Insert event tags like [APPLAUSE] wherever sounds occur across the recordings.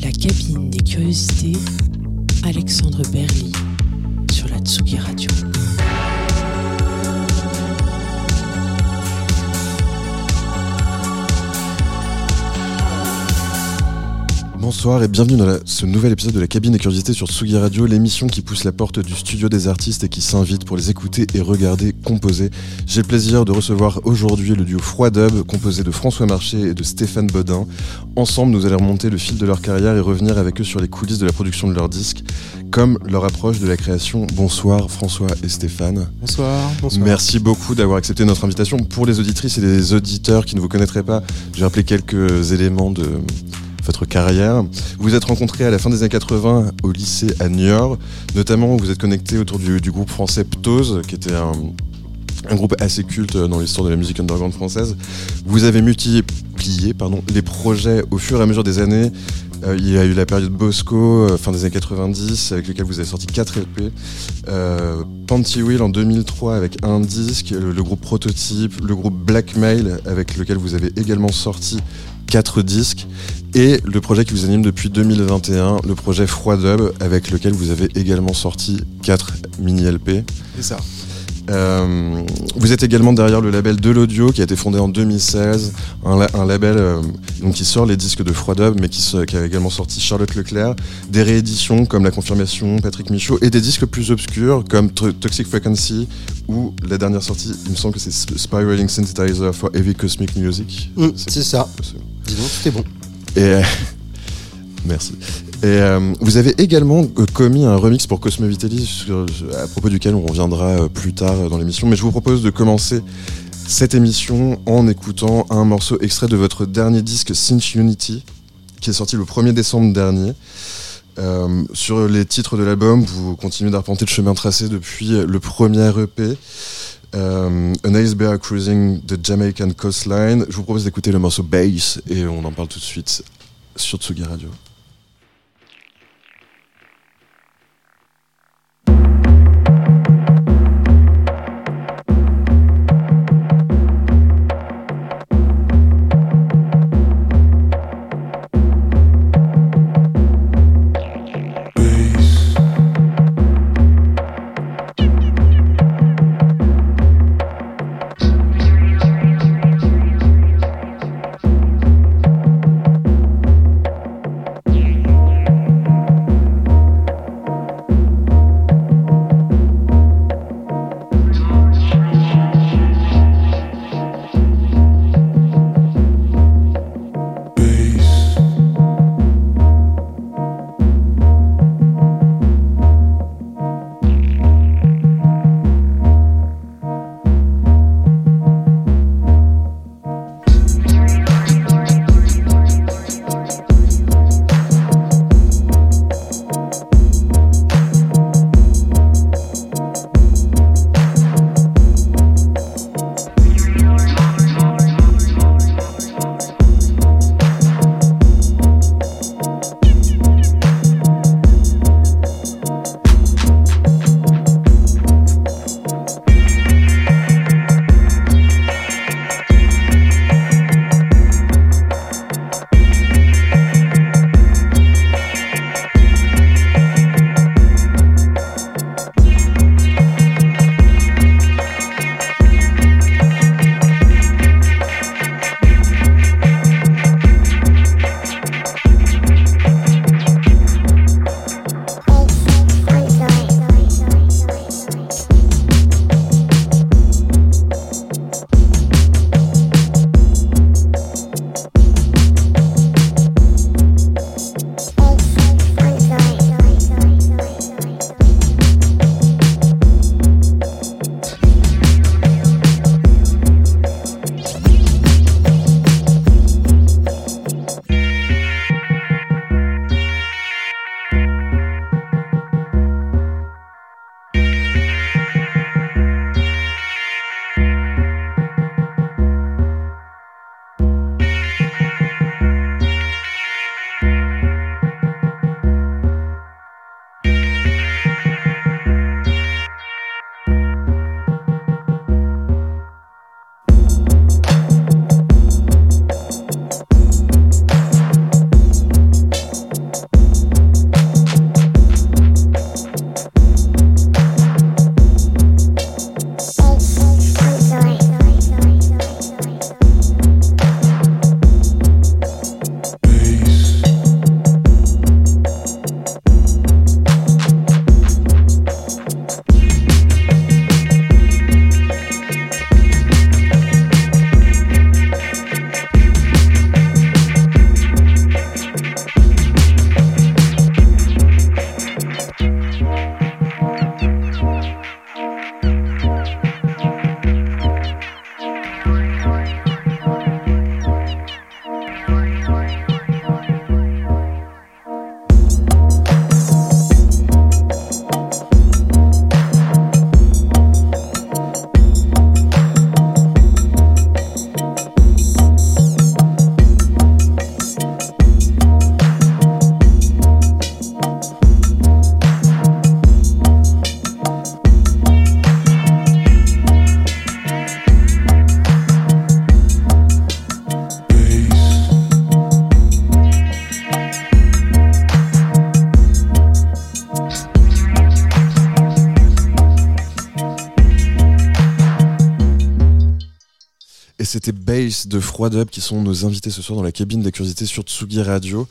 La cabine des curiosités, Alexandre Berly Bonsoir et bienvenue dans ce nouvel épisode de la cabine des curiosités sur Tsugi Radio, l'émission qui pousse la porte du studio des artistes et qui s'invite pour les écouter et regarder composer. J'ai le plaisir de recevoir aujourd'hui le duo Froid Dub, composé de François Marché et de Stéphane Bodin. Ensemble, nous allons remonter le fil de leur carrière et revenir avec eux sur les coulisses de la production de leurs disques, comme leur approche de la création. Bonsoir François et Stéphane. Bonsoir, bonsoir. Merci beaucoup d'avoir accepté notre invitation. Pour les auditrices et les auditeurs qui ne vous connaîtraient pas, je vais rappeler quelques éléments de votre carrière. Vous vous êtes rencontrés à la fin des années 80 au lycée à Niort. Notamment, vous êtes connectés autour du, groupe français Ptose, qui était un, groupe assez culte dans l'histoire de la musique underground française. Vous avez multiplié pardon, les projets au fur et à mesure des années. Euh, il y a eu la période Bosco, euh, fin des années 90, avec lequel vous avez sorti 4 LP. Euh, Panty Wheel en 2003 avec un disque, le, groupe Prototype, le groupe Blackmail avec lequel vous avez également sorti 4 disques et le projet qui vous anime depuis 2021, le projet Froid Dub, avec lequel vous avez également sorti 4 mini-LP. C'est ça. Euh, vous êtes également derrière le label De l'Audio qui a été fondé en 2016, un, un label euh, donc qui sort les disques de Froid Dub, mais qui, qui, a également sorti Charlotte Leclerc, des rééditions comme La Confirmation, Patrick Michaud, et des disques plus obscurs comme Toxic Frequency ou la dernière sortie, il me semble que c'est Spiraling Synthesizer for Heavy Cosmic Music. Mmh, c'est ça. Dis donc, est bon. Et [LAUGHS] merci. Et euh, vous avez également euh, commis un remix pour Cosmo Vitelli, sur, à propos duquel on reviendra euh, plus tard dans l'émission. Mais je vous propose de commencer cette émission en écoutant un morceau extrait de votre dernier disque Cinch Unity, qui est sorti le 1er décembre dernier. Euh, sur les titres de l'album, vous continuez d'arpenter le chemin tracé depuis le premier EP. Euh, A Nice Bear Cruising the Jamaican Coastline. Je vous propose d'écouter le morceau Bass et on en parle tout de suite sur Tsugi Radio. C'était de Froid Dub qui sont nos invités ce soir dans la cabine des curiosités sur Tsugi Radio.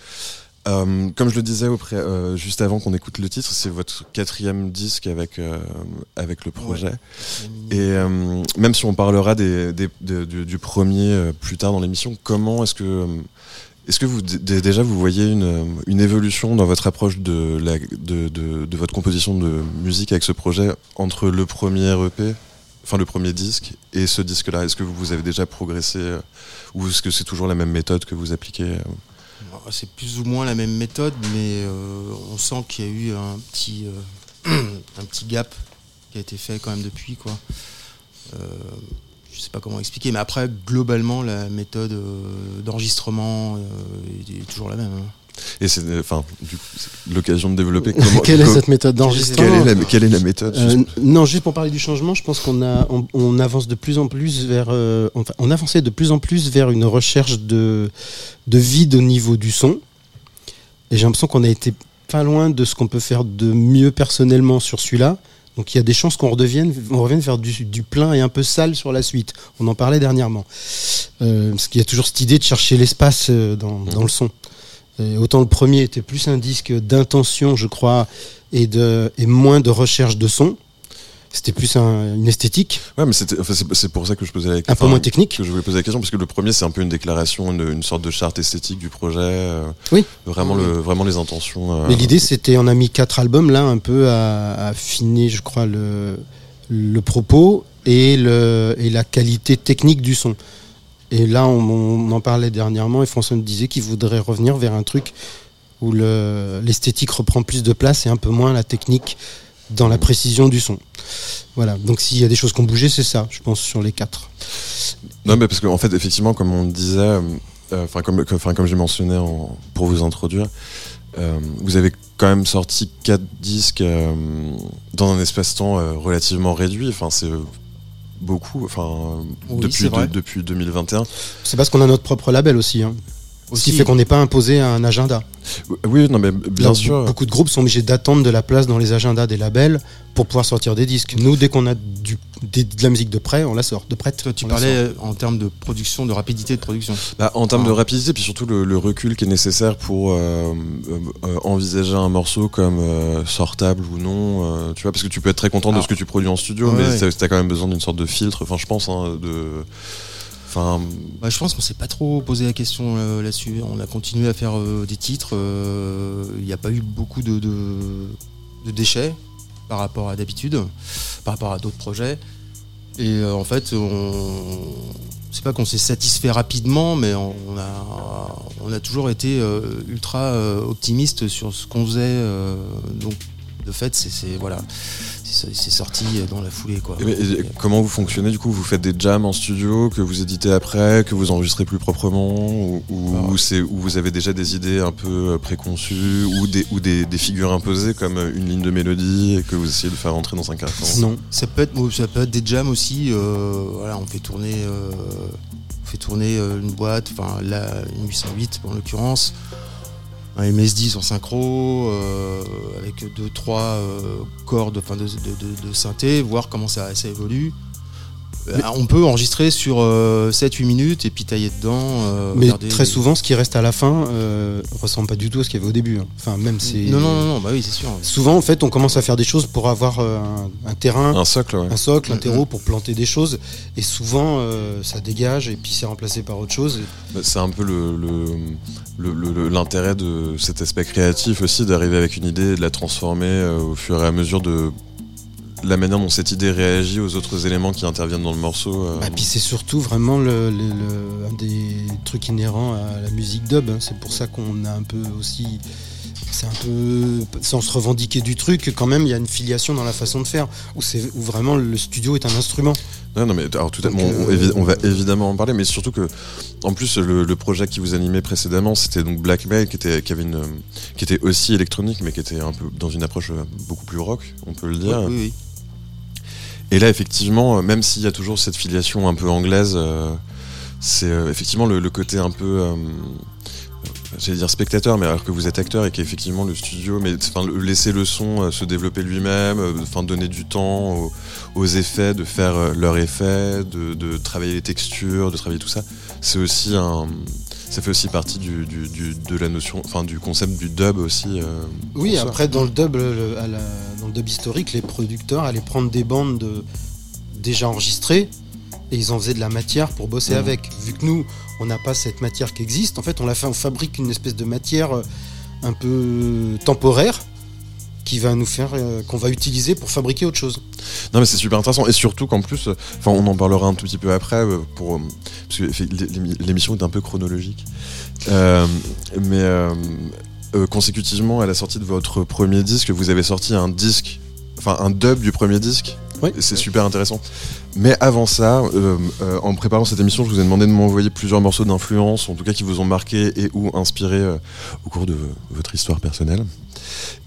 Euh, comme je le disais euh, juste avant qu'on écoute le titre, c'est votre quatrième disque avec, euh, avec le projet. Et même si on parlera des, des- de- du, du premier plus tard dans l'émission, comment est-ce que, est-ce que vous, déjà vous voyez une, une évolution dans votre approche de, la, de, de, de votre composition de musique avec ce projet entre le premier EP, enfin le premier disque, et ce disque-là Est-ce que vous avez déjà progressé euh, ou est-ce que c'est toujours la même méthode que vous appliquez euh C'est plus ou moins la même méthode, mais euh, on sent qu'il y a eu un petit, [CLEARS THROAT] un petit gap qui a été fait quand même depuis. Quoi. Je sais pas comment expliquer, mais après, globalement, la méthode d'enregistrement est, est toujours la même. hein. Et c'est euh, enfin l'occasion de développer comment, Quelle est cette méthode d'enregistrement quelle est la, quelle est la méthode Euh, non, juste pour parler du changement, je pense qu'on a, on, on avance de plus en plus vers, euh, enfin, on avançait de plus en plus vers une recherche de, de vide au niveau du son. Et j'ai l'impression qu'on a été pas loin de ce qu'on peut faire de mieux personnellement sur celui-là. Donc il y a des chances qu'on redevienne, on revienne faire du, du plein et un peu sale sur la suite. On en parlait dernièrement. Euh, parce qu'il y a toujours cette idée de chercher l'espace dans, dans le son. Et autant le premier était plus un disque d'intention, je crois, et, de, et moins de recherche de son. C'était plus un- une esthétique, Ouais, mais enfin, c'est, c'est pour ça que je posais la un question. peu moins technique. que je voulais poser la question parce que le premier c'est un peu une déclaration, une, une sorte de charte esthétique du projet. euh, Oui. Vraiment le, vraiment les intentions. euh, Mais l'idée, c'était, on a mis quatre albums là, un peu à, à affiner, je crois, le, le propos et, le, et la qualité technique du son. Et là, on, on en parlait dernièrement et François me disait qu'il voudrait revenir vers un truc où le- l'esthétique reprend plus de place et un peu moins la technique dans la précision du son. Voilà. Donc s'il y a des choses qui ont bougé, c'est ça, je pense, sur les quatre. Non, mais parce qu'en fait, effectivement, comme on disait, euh, enfin comme, j'ai mentionné en- pour vous introduire, euh, vous avez quand même sorti quatre disques euh, dans un espace-temps relativement réduit. Enfin, c'est beaucoup. Enfin, Oui, depuis de- depuis 2021. C'est parce qu'on a notre propre label aussi. hein. Ce qui fait qu'on n'est pas imposé à un agenda. Oui, non, mais bien Là, sûr. Beaucoup de groupes sont obligés d'attendre de la place dans les agendas des labels pour pouvoir sortir des disques. Nous, dès qu'on a du, des- de la musique de près, on la sort. De prête. Toi, tu on parlais euh, en termes de production, de rapidité de production. Bah, en termes Ah. de rapidité, puis surtout le, le recul qui est nécessaire pour euh, euh, envisager un morceau comme euh, sortable ou non, euh, tu vois, parce que tu peux être très content de ce que tu produis en studio, ouais, mais ouais. t'as t'as quand même besoin d'une sorte de filtre. Enfin, je pense, hein, de, Bah, je pense qu'on s'est pas trop posé la question euh, là-dessus. On a continué à faire euh, des titres. euh, Il n'y a pas eu beaucoup de, déchets par rapport à d'habitude, par rapport à d'autres projets. Et en fait, on c'est pas qu'on s'est satisfait rapidement, mais on a, toujours été ultra optimiste sur ce qu'on faisait. donc, de fait, c'est- voilà, c'est sorti dans la foulée, quoi. et- et- et comment vous fonctionnez du coup? Vous faites des jams en studio que vous éditez après, que vous enregistrez plus proprement, ou, où vous avez déjà des idées un peu euh, préconçues, ou des ou des, des figures imposées comme euh, une ligne de mélodie et que vous essayez de faire rentrer dans un carton? Non. Ça peut être, bon, ça peut être des jams aussi. euh, voilà, on fait tourner, euh, on fait tourner euh, une boîte, enfin là une 808 en l'occurrence, un MS10 en synchro, euh, avec deux trois euh, cordes, de, de, de- de synthé, voir comment ça, ça évolue. Euh, on peut enregistrer sur 7-8 minutes et puis tailler dedans. euh, Mais regarder très souvent, ce qui reste à la fin euh, ressemble pas du tout à ce qu'il y avait au début. hein. Enfin, même c'est. Non, non, non, non, bah oui, c'est sûr. Souvent, en fait, on commence à faire des choses pour avoir euh, un, un terrain, Un socle, ouais. un socle, un terreau pour planter des choses. Et souvent, euh, ça dégage et puis c'est remplacé par autre chose. Bah, C'est un peu le- le- le- le- l'intérêt de cet aspect créatif aussi, d'arriver avec une idée et de la transformer euh, au fur et à mesure de la manière dont cette idée réagit aux autres éléments qui interviennent dans le morceau. euh. Bah, puis c'est surtout vraiment le, le- le- un des trucs inhérents à la musique dub. hein. C'est pour ça qu'on a un peu aussi. C'est un peu. Sans se revendiquer du truc, quand même, il y a une filiation dans la façon de faire. Où, où vraiment le studio est un instrument. Non, non, mais alors, tout à- on, euh, on va évidemment en parler, mais surtout que, en plus, le, le projet qui vous animait précédemment, c'était donc Blackmail, qui était, qui avait une, qui était aussi électronique, mais qui était un peu dans une approche euh, beaucoup plus rock, on peut le dire. Oui, oui. Et là, effectivement, euh, même s'il y a toujours cette filiation un peu anglaise, euh, c'est euh, effectivement le, côté un peu. j'allais dire spectateur, mais alors que vous êtes acteur et qu'effectivement le studio, mais enfin laisser le son se développer lui-même, donner du temps aux, effets, de faire leurs effets, de, de travailler les textures, de travailler tout ça, c'est aussi un, ça fait aussi partie du, du- du- de la notion, enfin du concept du dub aussi. euh, Oui, après, dans le, dub, le- à la- dans le dub historique, les producteurs allaient prendre des bandes de- déjà enregistrées et ils en faisaient de la matière pour bosser Mhm. avec. Vu que nous, on n'a pas cette matière qui existe, en fait, on, la fait, on fabrique une espèce de matière euh, un peu temporaire qui va nous faire, euh, qu'on va utiliser pour fabriquer autre chose. Non mais c'est super intéressant et surtout qu'en plus, euh, enfin on en parlera un tout petit peu après euh, pour parce que l'émission est un peu chronologique, mais consécutivement à la sortie de votre premier disque, vous avez sorti un disque, enfin un dub du premier disque. Oui. C'est super intéressant. Mais avant ça, euh, euh, en préparant cette émission, je vous ai demandé de m'envoyer plusieurs morceaux d'influence, en tout cas qui vous ont marqué et ou inspiré euh, au cours de votre histoire personnelle.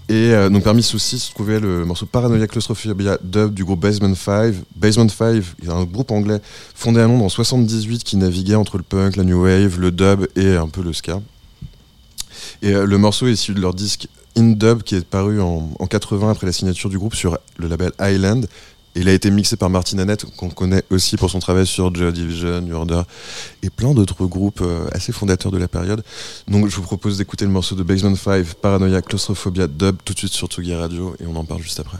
Et euh, donc parmi ceux-ci se trouvait le morceau Paranoia Claustrophobia dub du groupe Basement 5. Basement 5 est un groupe anglais fondé à Londres en 78 qui naviguait entre le punk, la new wave, le dub et un peu le ska. Et euh, le morceau est issu de leur disque In Dub qui est paru en, en 80 après la signature du groupe sur le label Island. Il a été mixé par Martin Annette, qu'on connaît aussi pour son travail sur Joy Division, New Order et plein d'autres groupes euh, assez fondateurs de la période. Donc je vous propose d'écouter le morceau de Basement 5, Paranoia, Claustrophobia, Dub, tout de suite sur Tsugi Radio et on en parle juste après.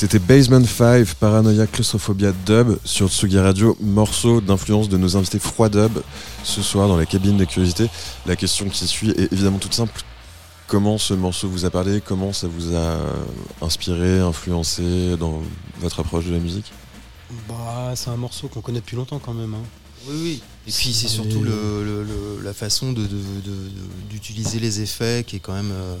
C'était Basement 5, Paranoia, Claustrophobia Dub sur Tsugi Radio, morceau d'influence de nos invités Froid Dub ce soir dans la cabine des curiosités. La question qui suit est évidemment toute simple. Comment ce morceau vous a parlé? Comment ça vous a inspiré, influencé dans votre approche de la musique? Bah, c'est un morceau qu'on connaît depuis longtemps quand même. hein. Oui, oui. Et puis c'est surtout le, le- le- la façon de- de- de- de- d'utiliser les effets qui est quand même euh,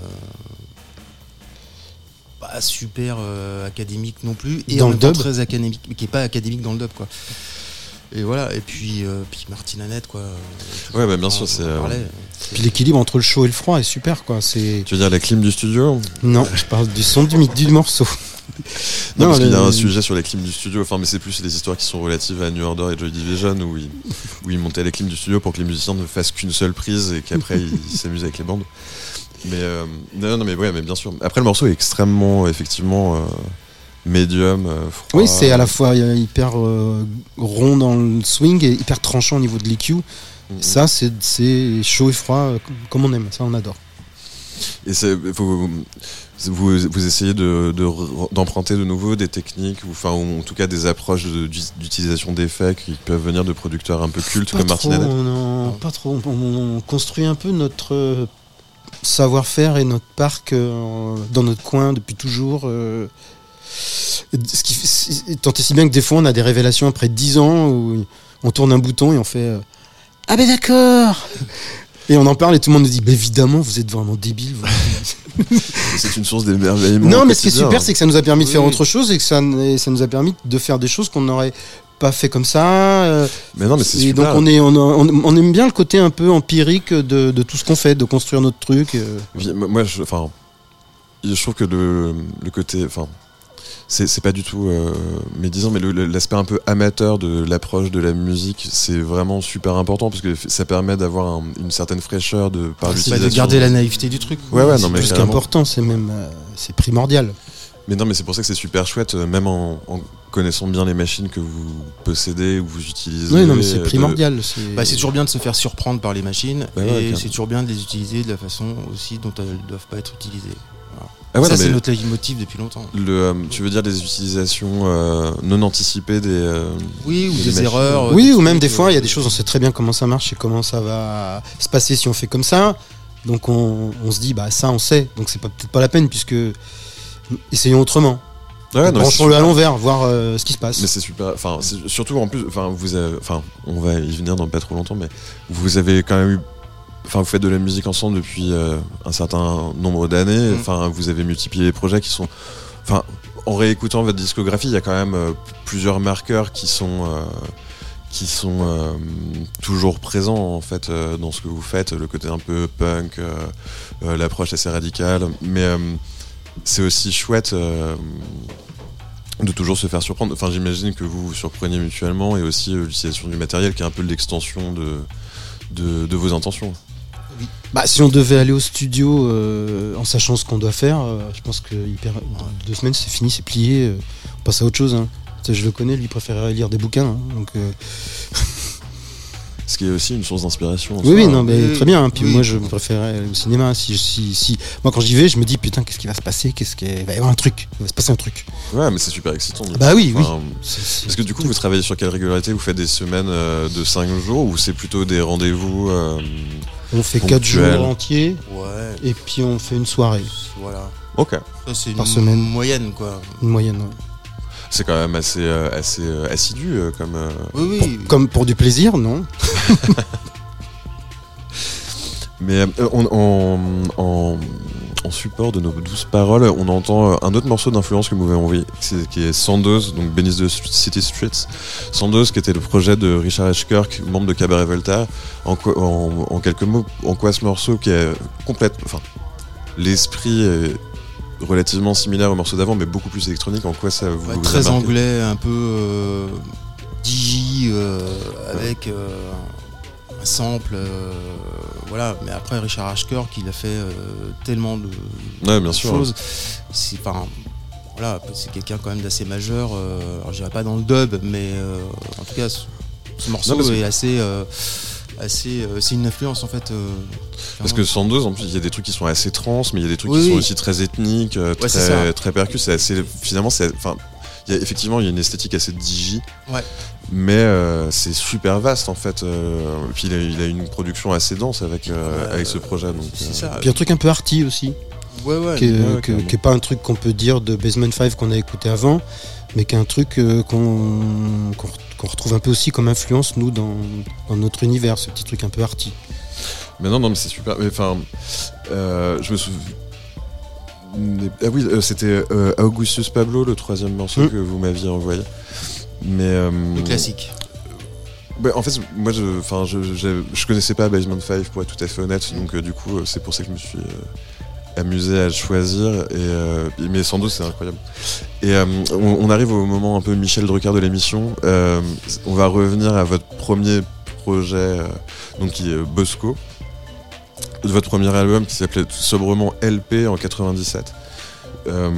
pas super euh, académique non plus et Dans en le dub. très académique, qui est pas académique dans le dub quoi. Et voilà. Et puis euh, puis Martin Annette quoi. Ouais, bah, bien On- sûr, c'est, euh. Puis l'équilibre entre le chaud et le froid est super quoi. C'est Tu veux dire la clim du studio non, je parle du son du, du morceau. Non, [LAUGHS] parce qu'il y a un sujet sur la clim du studio, enfin, mais c'est plus les histoires qui sont relatives à New Order et Joy Division où ils, où ils montaient la clim du studio pour que les musiciens ne fassent qu'une seule prise et qu'après [LAUGHS] ils s'amusent avec les bandes. Mais euh, non, non, mais ouais, mais bien sûr. Après, le morceau est extrêmement, effectivement, euh, médium, euh, froid. Oui, c'est à la fois euh, hyper rond dans le swing et hyper tranchant au niveau de l'EQ. Mhm. Ça, c'est- chaud et froid comme- on aime. Ça, on adore. Et c'est, vous, vous essayez de, de d'emprunter de nouveau des techniques, ou, enfin, ou en tout cas des approches de- d'utilisation d'effets qui peuvent venir de producteurs un peu cultes Pas comme Martin Annette. on en- pas trop. On, on- on construit un peu notre savoir-faire et notre parc euh, dans notre coin depuis toujours. euh. Ce qui, tant et si bien que des fois, on a des révélations après 10 ans où on tourne un bouton et on fait euh, Ah ben d'accord Et on en parle et tout le monde nous dit Bah évidemment, vous êtes vraiment débile. [LAUGHS] C'est une source d'émerveillement. Non, mais ce qui est super, c'est que ça nous a permis de faire autre chose et que ça, et ça nous a permis de faire des choses qu'on n'aurait pas fait comme ça. euh, Mais non, mais c'est et donc on, est, on, on- on aime bien le côté un peu empirique de, de tout ce qu'on fait, de construire notre truc. euh. Moi, je, enfin, je trouve que le, le côté, enfin, c'est pas du tout euh, médisant, mais l'aspect un peu amateur de l'approche de la musique, c'est vraiment super important parce que ça permet d'avoir un- une certaine fraîcheur de par l'utilisation. de garder la naïveté du truc. Ouais, ouais, non, mais plus qu'important, c'est même euh, c'est primordial. Mais non, mais c'est pour ça que c'est super chouette, euh, même en, en connaissant bien les machines que vous possédez ou vous utilisez. Oui, non, mais euh, c'est de- primordial. c'est- Bah, c'est toujours bien de se faire surprendre par les machines Bah ouais, et c'est toujours bien de les utiliser de la façon aussi dont elles ne doivent pas être utilisées. Ah ouais, ça, c'est notre leitmotiv depuis longtemps. le, euh, tu veux dire des utilisations euh, non anticipées des. euh, Oui, ou des erreurs. Oui, des ou même des fois, il y a euh, des choses, on sait très bien comment ça marche et comment ça va se passer si on fait comme ça. Donc on, on se dit, bah ça on sait, donc c'est pas- peut-être pas la peine puisque essayons autrement. Ouais, non, mais c'est Branchons-le à super. l'envers, voir euh, ce qui se passe. Mais c'est super. Enfin, surtout en plus, enfin, vous, avez- enfin, on va y venir dans pas trop longtemps, mais vous avez quand même eu. Enfin, vous faites de la musique ensemble depuis euh, un certain nombre d'années. Mm. Enfin, vous avez multiplié les projets qui sont. Enfin, en réécoutant votre discographie, il y a quand même euh, plusieurs marqueurs qui sont. euh, qui sont euh, toujours présents en fait euh, dans ce que vous faites, le côté un peu punk, euh, euh, l'approche assez radicale, mais euh, c'est aussi chouette euh, de toujours se faire surprendre. Enfin, j'imagine que vous vous surpreniez mutuellement et aussi euh, l'utilisation du matériel qui est un peu l'extension de, vos intentions. Bah, si on devait aller au studio euh, en sachant ce qu'on doit faire, je pense que deux semaines c'est fini, c'est plié, on passe à autre chose. hein. Je le connais, lui il préférerait lire des bouquins. hein, [LAUGHS] Ce qui est aussi une source d'inspiration. en oui, oui, non, mais très bien. hein. Puis oui. moi je préférerais aller au cinéma. Si, si, si... Moi quand j'y vais, je me dis putain, qu'est-ce qui va se passer? Qu'est-ce qui... Il va y avoir un truc, il va se passer un truc. Ouais, mais c'est super excitant. Bah coup. oui, oui. Enfin, C'est- c'est- Parce que du coup, vous travaillez sur quelle régularité? Vous faites des semaines euh, de 5 jours ou c'est plutôt des rendez-vous euh, On fait ponctuel. 4 jours entiers Ouais, et puis on fait une soirée, voilà. Ok. Ça, c'est Par une semaine. moyenne, quoi. une moyenne. ouais. C'est quand même assez, euh, assez euh, assidu euh, comme. euh, Oui, oui. Comme pour du plaisir, non? [LAUGHS] Mais euh, on- en, en- en support de nos douces paroles, on entend un autre morceau d'influence que vous m'avez envoyé, qui est Sandoz, donc Beneath the City Streets. Sandoz, qui était le projet de Richard H. Kirk, membre de Cabaret Voltaire. En, quoi- en- en quelques mots, en quoi ce morceau qui est complète, enfin, l'esprit est relativement similaire au morceau d'avant, mais beaucoup plus électronique. En quoi ça vous, Ouais, vous très anglais, un peu euh, digi, euh, avec euh, un sample. voilà, mais après Richard H. Kirk, il a fait tellement de, Ouais, bien de sûr. choses. C'est enfin, voilà, c'est quelqu'un quand même d'assez majeur. alors, je dirais pas dans le dub, mais en tout cas, ce, ce morceau Non, est assez. Euh, assez. euh, c'est une influence en fait. euh, Parce que 112, en plus, il y a des trucs qui sont assez trans, mais il y a des trucs Oui, qui sont aussi très ethniques, euh, Ouais, très, très percus. C'est assez, finalement, c'est, enfin, il y a, effectivement, il y a une esthétique assez digi. Ouais. Mais euh, c'est super vaste en fait. euh, et puis il a, il a une production assez dense avec, euh, Ouais, avec ce projet. Donc, C'est euh, ça. Puis un truc un peu arty aussi, Ouais, ouais. qui est, ouais, que- carrément. qui est pas un truc qu'on peut dire de Basement 5 qu'on a écouté avant, mais qui est un truc euh, qu'on qu'on re- qu'on retrouve un peu aussi comme influence, nous, dans, dans notre univers, ce petit truc un peu arty. Mais non, non, mais c'est super. Mais Enfin, euh, je me souviens. Ah oui, euh, c'était euh, Augustus Pablo, le troisième morceau Mm. que vous m'aviez envoyé. Mais euh, Le classique. bah, en fait, moi, je, enfin, je, je, je connaissais pas Basement 5 pour être tout à fait honnête, donc euh, du coup, c'est pour ça que je me suis euh, amusé à le choisir. Et, euh, mais sans doute, c'est incroyable. Et euh, on, on arrive au moment un peu Michel Drucker de l'émission. Euh, on va revenir à votre premier projet, euh, donc qui est Bosco, de votre premier album qui s'appelait sobrement LP en 97. Euh,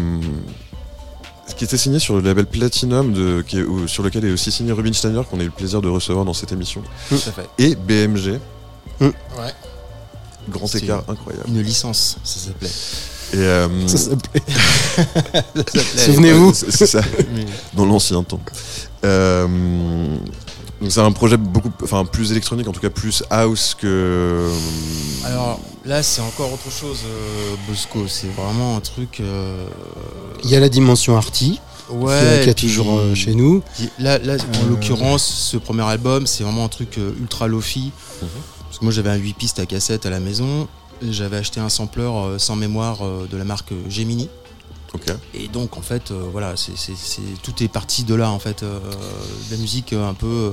qui était signé sur le label Platinum, de, qui est- où- sur lequel est aussi signé Rubinsteiner, qu'on a eu le plaisir de recevoir dans cette émission, Tout à fait. et BMG. Mm. Ouais. Grand écart incroyable. Une licence, ça s'appelait. Et, euh, Ça s'appelait-. [LAUGHS] Souvenez-vous. c'est ça, [LAUGHS] dans l'ancien temps. Euh, donc c'est un projet beaucoup, enfin plus électronique, en tout cas plus house que. Alors là, c'est encore autre chose, euh, Bosco. C'est vraiment un truc. euh, Il y a la dimension arty, Ouais. et puis- toujours euh, chez nous. Qui- Là, là en Euh, l'occurrence, ce premier album, c'est vraiment un truc euh, ultra lofi. Mhm. Parce que moi, j'avais un 8 pistes à cassette à la maison. J'avais acheté un sampler euh, sans mémoire euh, de la marque euh, Gemini. Et donc, en fait, euh, voilà, c'est c'est- c'est- tout est parti de là, en fait. euh, de la musique un peu.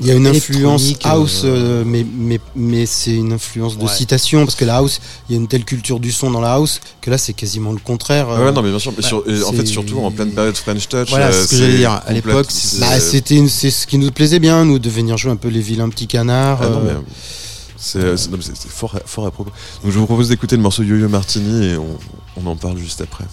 Euh, Il y a une influence Électronique, house, euh, euh, mais, mais, mais c'est une influence de Ouais. citation, parce que la house, il y a une telle culture du son dans la house, que là c'est quasiment le contraire. Ah euh. ouais, non, mais bien sûr. mais sur- et en fait, surtout en pleine période French Touch. Voilà, euh, c'est ce que j'allais dire. À l'époque, c'est- Bah, c'était ce qui nous plaisait bien, nous, de venir jouer un peu les vilains petits canards. Ah non, euh, mais c'est fort, à- fort à propos. Donc je vous propose d'écouter le morceau Yo-Yo Martini et on, on en parle juste après.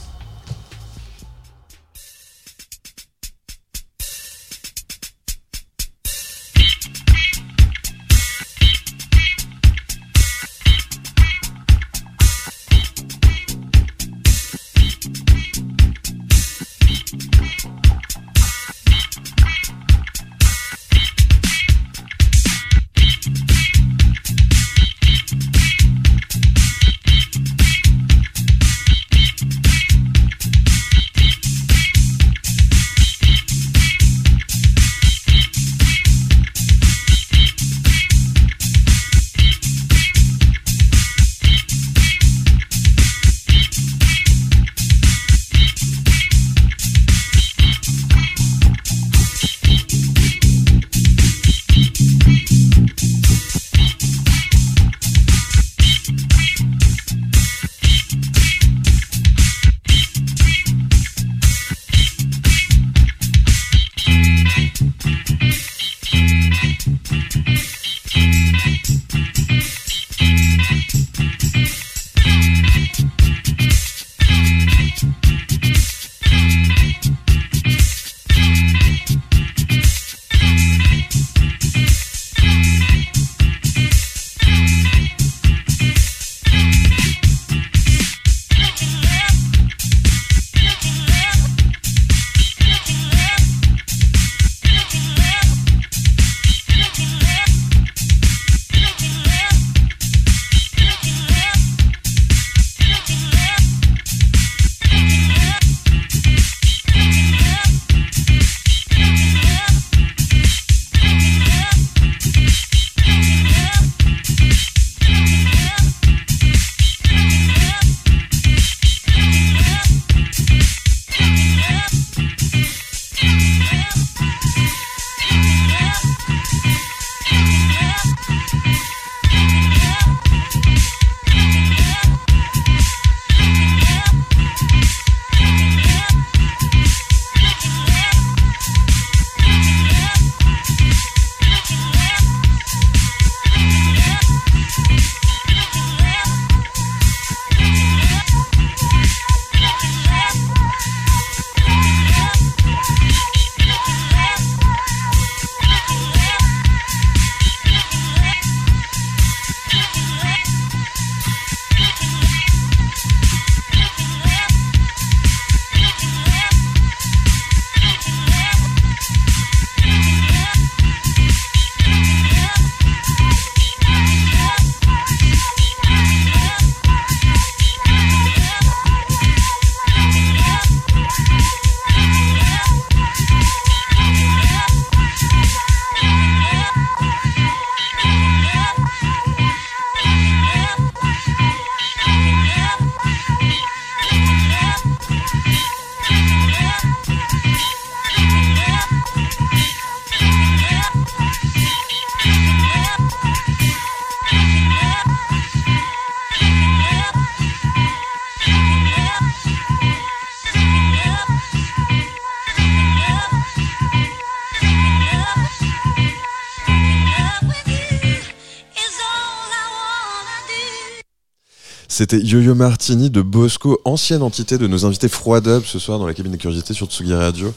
C'était Yo-Yo Martini de Bosco, ancienne entité de nos invités Froidub ce soir dans la cabine de curiosité sur Tsugi Radio.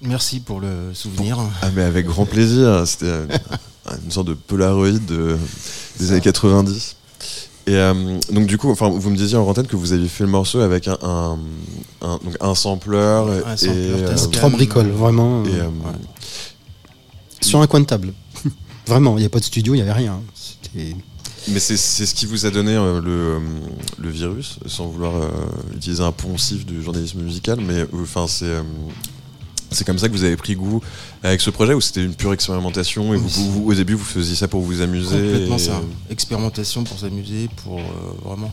Merci pour le souvenir. Ah mais avec grand plaisir, c'était euh, [LAUGHS] une sorte de Polaroid de- des années 90. Et euh, donc du coup, enfin, vous me disiez en antenne que vous aviez fait le morceau avec un, un, un- donc un sampler Un et, euh. Trois bricoles, vraiment. et, euh, Sur un coin de table. [LAUGHS] vraiment, il n'y a pas de studio, il n'y avait rien. C'était. Mais c'est ce qui vous a donné euh, le, euh, le virus, sans vouloir euh, utiliser un poncif du journalisme musical, mais enfin c'est c'est comme ça que vous avez pris goût avec ce projet ou c'était une pure expérimentation et vous, Oui. vous- au début vous faisiez ça pour vous amuser Complètement et, ça. Expérimentation pour s'amuser, pour euh, vraiment.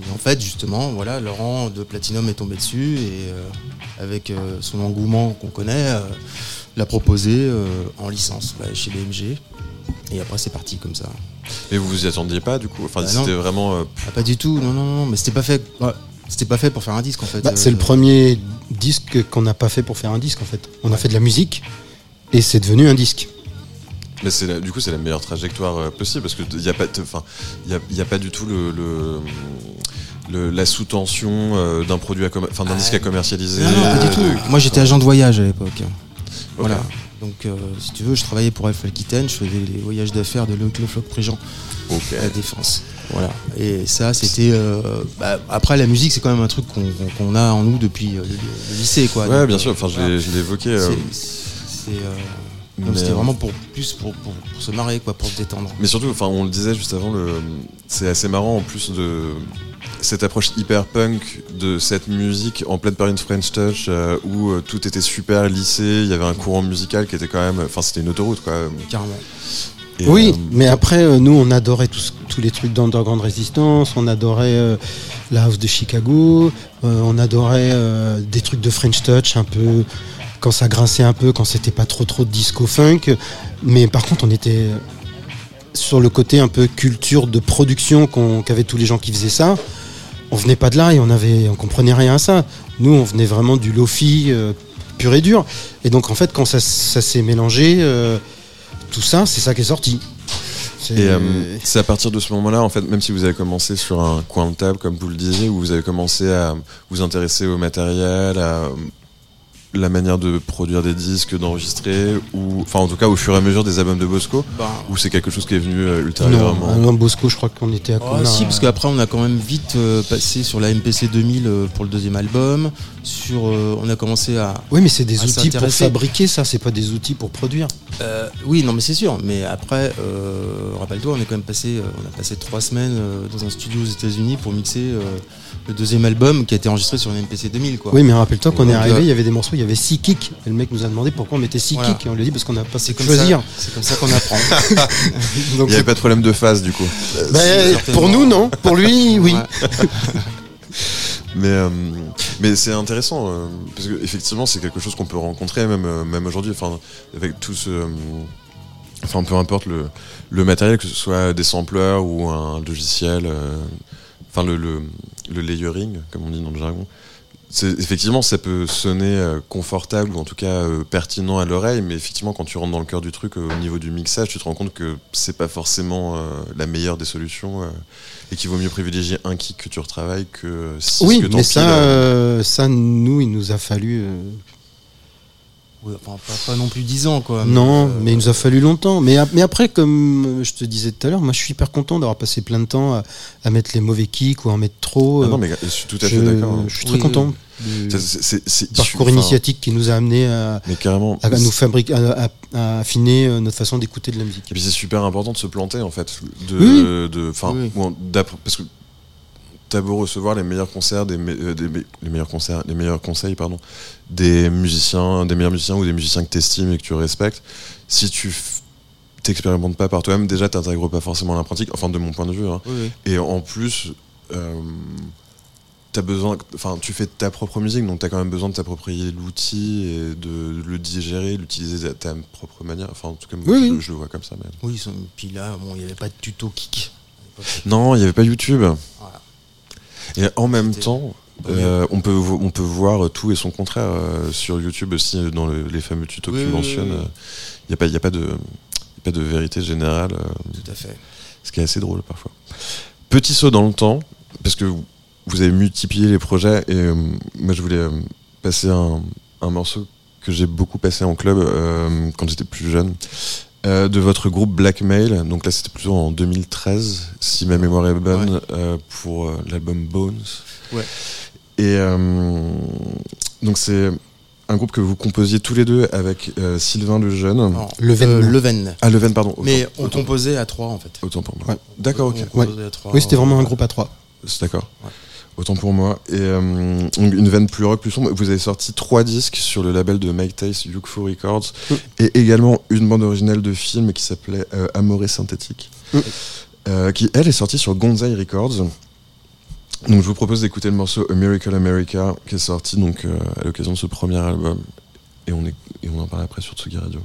Et en fait, justement, voilà, Laurent de Platinum est tombé dessus et euh, avec euh, son engouement qu'on connaît, l'a proposé en licence là, chez BMG. Et après, c'est parti comme ça. Et vous vous y attendiez pas du coup? Enfin Bah c'était vraiment euh, Ah, pas du tout, non, non, non, mais c'était pas fait. ouais, c'était pas fait pour faire un disque en fait. Bah, Euh, c'est le premier disque qu'on n'a pas fait pour faire un disque en fait. On a fait de la musique et c'est devenu un disque. Mais c'est la- du coup c'est la meilleure trajectoire euh, possible parce que il y a pas, enfin il y a, y a pas du tout le, le- le- la sous-tension euh, d'un produit, enfin d'un Ah, disque à commercialiser. Non, non, pas du euh, tout. Moi, j'étais agent de voyage à l'époque. Voilà. Donc, euh, si tu veux, je travaillais pour Alpha Aquitaine, je faisais les voyages d'affaires de Loïc Le Floch Préjean à la Défense. Voilà. Et ça, c'était. euh, bah, après, la musique, c'est quand même un truc qu'on a en nous depuis euh, le, lycée, quoi. Ouais, Donc, bien sûr. Enfin, je voilà. l'ai- je l'ai évoqué. C'est- C'était vraiment pour plus pour, pour- pour se marrer, quoi, pour se détendre. Mais surtout, enfin, on le disait juste avant, le, c'est assez marrant en plus de cette approche hyper punk de cette musique en pleine période French Touch euh, où euh, tout était super lissé, il y avait un courant musical qui était quand même, enfin, c'était une autoroute quoi. Carrément. Et, oui, euh, mais après, euh, nous, on adorait tous, tous les trucs d'Underground Resistance, on adorait euh, la house de Chicago, euh, on adorait euh, des trucs de French Touch un peu quand ça grinçait un peu, quand c'était pas trop trop de disco funk. Mais par contre, on était sur le côté un peu culture de production qu'avaient tous les gens qui faisaient ça. On venait pas de là et on comprenait rien à ça. Nous, on venait vraiment du lofi euh, pur et dur. Et donc, en fait, quand ça, s'est mélangé, euh, tout ça, c'est ça qui est sorti. Et euh, c'est à partir de ce moment-là, en fait, même si vous avez commencé sur un coin de table, comme vous le disiez, où vous avez commencé à vous intéresser au matériel, à la manière de produire des disques, d'enregistrer, ou enfin en tout cas au fur et à mesure des albums de Bosco, Ben, ou c'est quelque chose qui est venu euh, ultérieurement non, Bosco, je crois qu'on était à Oh, si, parce qu'après on a quand même vite euh, passé sur la MPC 2000 euh, pour le deuxième album. Sur, euh, on a commencé à. Oui, mais c'est des outils pour fabriquer ça, c'est pas des outils pour produire. Euh, oui, non, mais c'est sûr. Mais après, euh, rappelle-toi, on est quand même passé, euh, on a passé trois semaines euh, dans un studio aux États-Unis pour mixer euh, le deuxième album qui a été enregistré sur une MPC 2000, quoi. Oui, mais rappelle-toi qu'on est arrivé, il y avait des morceaux, il y avait six kicks. Et le mec nous a demandé pourquoi on mettait six Voilà. kicks. Et on lui a dit parce qu'on n'a pas c'est comme choisir. ça. C'est comme ça qu'on apprend. [LAUGHS] Il n'y avait pas de problème de phase du coup. bah, pour nous, non. Pour lui, oui. [LAUGHS] Mais, euh, mais c'est intéressant euh, parce que effectivement c'est quelque chose qu'on peut rencontrer même, euh, même aujourd'hui. Enfin, avec tout ce, enfin peu importe le, le matériel, que ce soit des sampleurs ou un logiciel, enfin le, le, le layering comme on dit dans le jargon. Effectivement, ça peut sonner euh, confortable ou en tout cas euh, pertinent à l'oreille, mais effectivement, quand tu rentres dans le cœur du truc euh, au niveau du mixage, tu te rends compte que c'est pas forcément euh, la meilleure des solutions et qu'il vaut mieux privilégier un kick que tu retravailles que six Oui, que mais t'empiles, ça, ça, nous, il nous a fallu. Euh, Oui, enfin, pas, pas non plus 10 ans, quoi. non, euh, mais il nous a fallu longtemps. Mais, mais après, comme euh, je te disais tout à l'heure, moi, je suis hyper content d'avoir passé plein de temps à, à mettre les mauvais kicks ou à en mettre trop. Ah euh, non, mais je suis tout à fait d'accord. hein. je suis très Oui, content oui. c'est- c'est- c'est parcours initiatique qui nous a amené à, Mais carrément. à nous fabriquer, à, à- à affiner euh, notre façon d'écouter de la musique. Et puis c'est super important de se planter en fait. De, Oui. de, parce que t'as beau recevoir les meilleurs concerts, des, me- euh, des me- les meilleurs concerts, les meilleurs conseils, pardon, des musiciens, des meilleurs musiciens ou des musiciens que t'estimes et que tu respectes. Si tu t'expérimentes pas par toi-même, déjà t'intègres pas forcément l'apprenti. Enfin, de mon point de vue. hein. Oui. Et en plus, euh, t'as besoin, enfin, tu fais ta propre musique, donc t'as quand même besoin de t'approprier l'outil et de le digérer, l'utiliser à ta propre manière. Enfin, en tout cas, moi, Oui, je, oui. je le vois comme ça. Mais... Oui, ils sont- puis là, bon, il n'y avait pas de tuto kick. Non, il n'y avait pas YouTube. Voilà. Et en même temps, euh, on, peut, on peut voir tout et son contraire euh, sur YouTube aussi, euh, dans le- les fameux tutos Oui, que tu mentionnes. oui. Il n'y a, pas- y a, pas de- y a pas de vérité générale, euh, Tout à fait. ce qui est assez drôle parfois. Petit saut dans le temps, parce que vous- avez multiplié les projets et moi je voulais passer un, un morceau que j'ai beaucoup passé en club quand j'étais plus jeune. Euh, de votre groupe Blackmail, donc là c'était plutôt en 2013, si ma mémoire est bonne, euh, pour euh, l'album Bones. Ouais. Et euh, donc c'est un groupe que vous composiez tous les deux avec euh, Sylvain le Jeune. Alors, Leven. euh, Leven. Ah, Leven, pardon. Mais on autant, composait à trois en fait. autant pour moi. Ouais. D'accord, ok. On composait à trois. Oui, c'était vraiment un groupe à trois. C'est d'accord. Autant pour moi. Et euh, une veine plus rock, plus sombre. Vous avez sorti trois disques sur le label de Mike Tice, Yukfo Records, Mm. et également une bande originale de film qui s'appelait euh, Amoré synthétique, Mm. euh, qui elle est sortie sur Gonzai Records. Donc je vous propose d'écouter le morceau A Miracle America, qui est sorti donc euh, à l'occasion de ce premier album, et on est et on en parle après sur Tsugi Radio.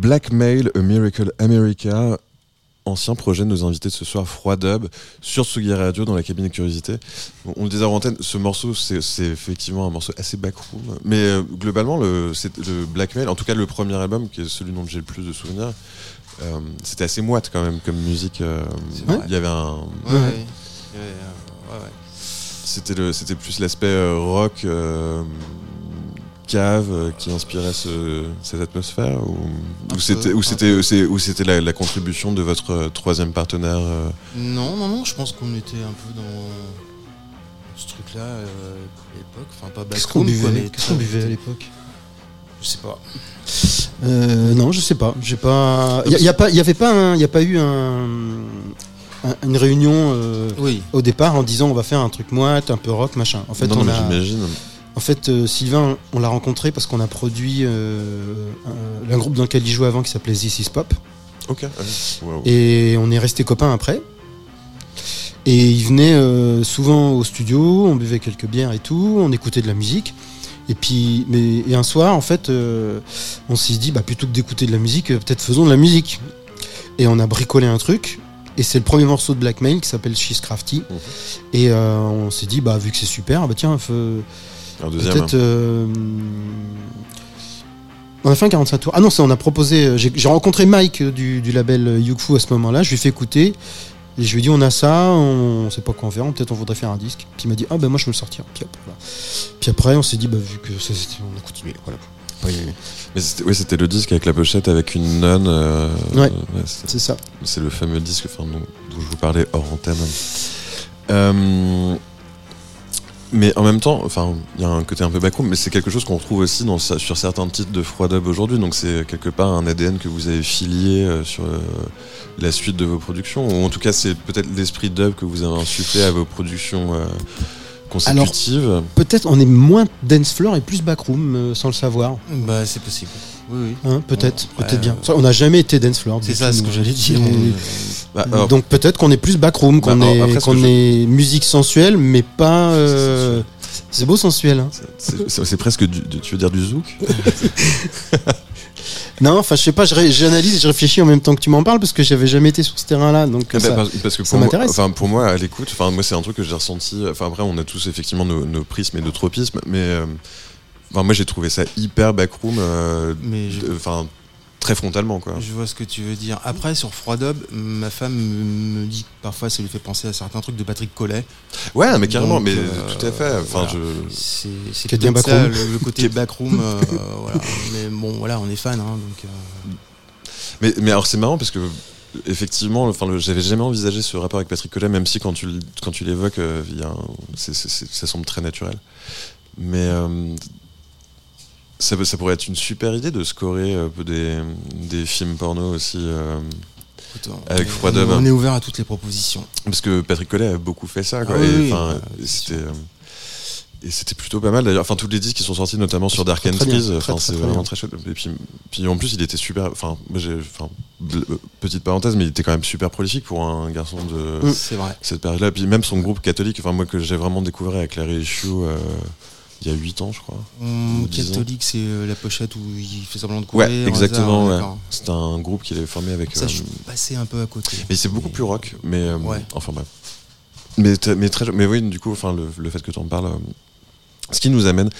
Blackmail, A Miracle America, ancien projet de nos invités de ce soir, Froid Dub, sur Sugi Radio dans la cabine de curiosité. Bon, on le disait en antenne, ce morceau, c'est effectivement un morceau assez backroom. Mais euh, globalement, le, Blackmail, en tout cas le premier album, qui est celui dont j'ai le plus de souvenirs, euh, c'était assez moite quand même comme musique. euh. Il y avait un. Ouais, ouais. Ouais, ouais, ouais. C'était le- c'était plus l'aspect euh, rock. Cave euh, qui inspirait ce- cette atmosphère ou, c'était ou c'était ou c'était la, la contribution de votre euh, troisième partenaire euh, Non, non, non, je pense qu'on était un peu dans ce truc-là euh, à l'époque. Enfin, pas Qu'est-ce qu'on buvait, à l'époque Je sais pas. Euh, non, je sais pas. J'ai pas. Il y, a- y a pas. Il y avait pas. un- Il y a pas eu un, un- une réunion euh, Oui. au départ en disant on va faire un truc moite, un peu rock, machin. En fait, non, non, on mais a. j'imagine En fait, euh, Sylvain, on l'a rencontré parce qu'on a produit euh, un, un groupe dans lequel il jouait avant qui s'appelait This Is Pop. ok ouais. Wow. Et on est resté copains après. Et il venait euh, souvent au studio, on buvait quelques bières et tout, on écoutait de la musique. Et puis, mais et un soir, en fait, euh, on s'est dit, bah, plutôt que d'écouter de la musique, peut-être faisons de la musique. Et on a bricolé un truc. Et c'est le premier morceau de Blackmail qui s'appelle She's Crafty. Mhm. Et euh, on s'est dit, bah, vu que c'est super, bah, tiens, deuxième peut-être. euh, on a fait un 45 tours. Ah non, ça, on a proposé. euh, J'ai rencontré Mike euh, du, du label Yukfu à ce moment-là. Je lui ai fait écouter. Et je lui ai dit, on a ça, on sait pas quoi en faire, peut-être on voudrait faire un disque. Puis il m'a dit, ah ben moi je veux le sortir. Puis, hop, voilà. Puis après, on s'est dit, bah vu que ça c'était, on a continué. Voilà. mais c'était le disque avec la pochette avec une nonne euh, Ouais. c'est- ça. c'est le fameux disque dont, dont je vous parlais hors antenne Euh, mais en même temps enfin il y a un côté un peu backroom mais c'est quelque chose qu'on retrouve aussi dans, sur certains titres de Froid Dub aujourd'hui donc c'est quelque part un ADN que vous avez filié euh, sur euh, la suite de vos productions ou en tout cas c'est peut-être l'esprit dub que vous avez insufflé à vos productions euh, consécutives Peut-être on est moins dance floor et plus backroom euh, sans le savoir. Bah, c'est possible. Oui, oui. Hein, peut-être, Ouais, peut-être bien. euh, Ça, On n'a jamais été dance floor. C'est ça ce que j'allais dire. Bah, alors, Donc peut-être qu'on est plus backroom, qu'on Bah, est, après, qu'on je- est musique sensuelle, mais pas. euh, C'est beau sensuel. hein. c'est- presque du, du- tu veux dire du zouk [LAUGHS] Non, enfin je sais pas, j'analyse, je réfléchis en même temps que tu m'en parles parce que j'avais jamais été sur ce terrain-là. Donc Ah bah, ça- parce, parce que ça pour moi, enfin pour moi à l'écoute, enfin moi c'est un truc que j'ai ressenti. Enfin après on a tous effectivement nos, nos prismes et nos tropismes, mais euh, enfin moi j'ai trouvé ça hyper backroom, euh, Mais je, de- enfin très frontalement quoi. je vois ce que tu veux dire. Après, sur Froid Dub, ma femme me dit que parfois ça lui fait penser à certains trucs de Patrick Collet. Ouais mais carrément, Donc, mais euh, tout à fait. Enfin voilà. je C'est peut-être ça, backroom. le, le [LAUGHS] côté backroom. euh, [LAUGHS] voilà. Mais bon, voilà, on est fan. Hein, donc, euh, mais mais alors c'est marrant parce que effectivement, enfin j'avais jamais envisagé ce rapport avec Patrick Collet, même si quand tu le- quand tu l'évoques, euh, un- ça semble très naturel. Mais euh, ça, peut- ça pourrait être une super idée de scorer un peu des, des films porno aussi. euh, écoute, Avec on- on est ouvert à toutes les propositions. Parce que Patrick Collet a beaucoup fait ça, quoi. Ah et, oui, c'était. euh, Et c'était plutôt pas mal d'ailleurs. Enfin, tous les disques qui sont sortis, notamment sur Dark Très, and. Trees, enfin, c'est vraiment bien. très chouette. Et puis, puis en plus, il était super. Enfin, euh, petite parenthèse, mais il était quand même super prolifique pour un garçon de cette période-là. Puis même son groupe catholique, enfin, moi, que j'ai vraiment découvert avec la Reissue euh, il y a 8 ans, je crois. Ans. catholique, c'est euh, la pochette où il fait semblant de courir. Ouais, exactement. ouais. C'est un groupe qu'il avait formé avec. Ça, euh, je suis passé un peu à côté. Mais c'est beaucoup Mais- plus rock, mais euh, Ouais. enfin bref. Mais, très, mais oui, du coup, enfin, le, le fait que tu en parles, euh, ce qui nous amène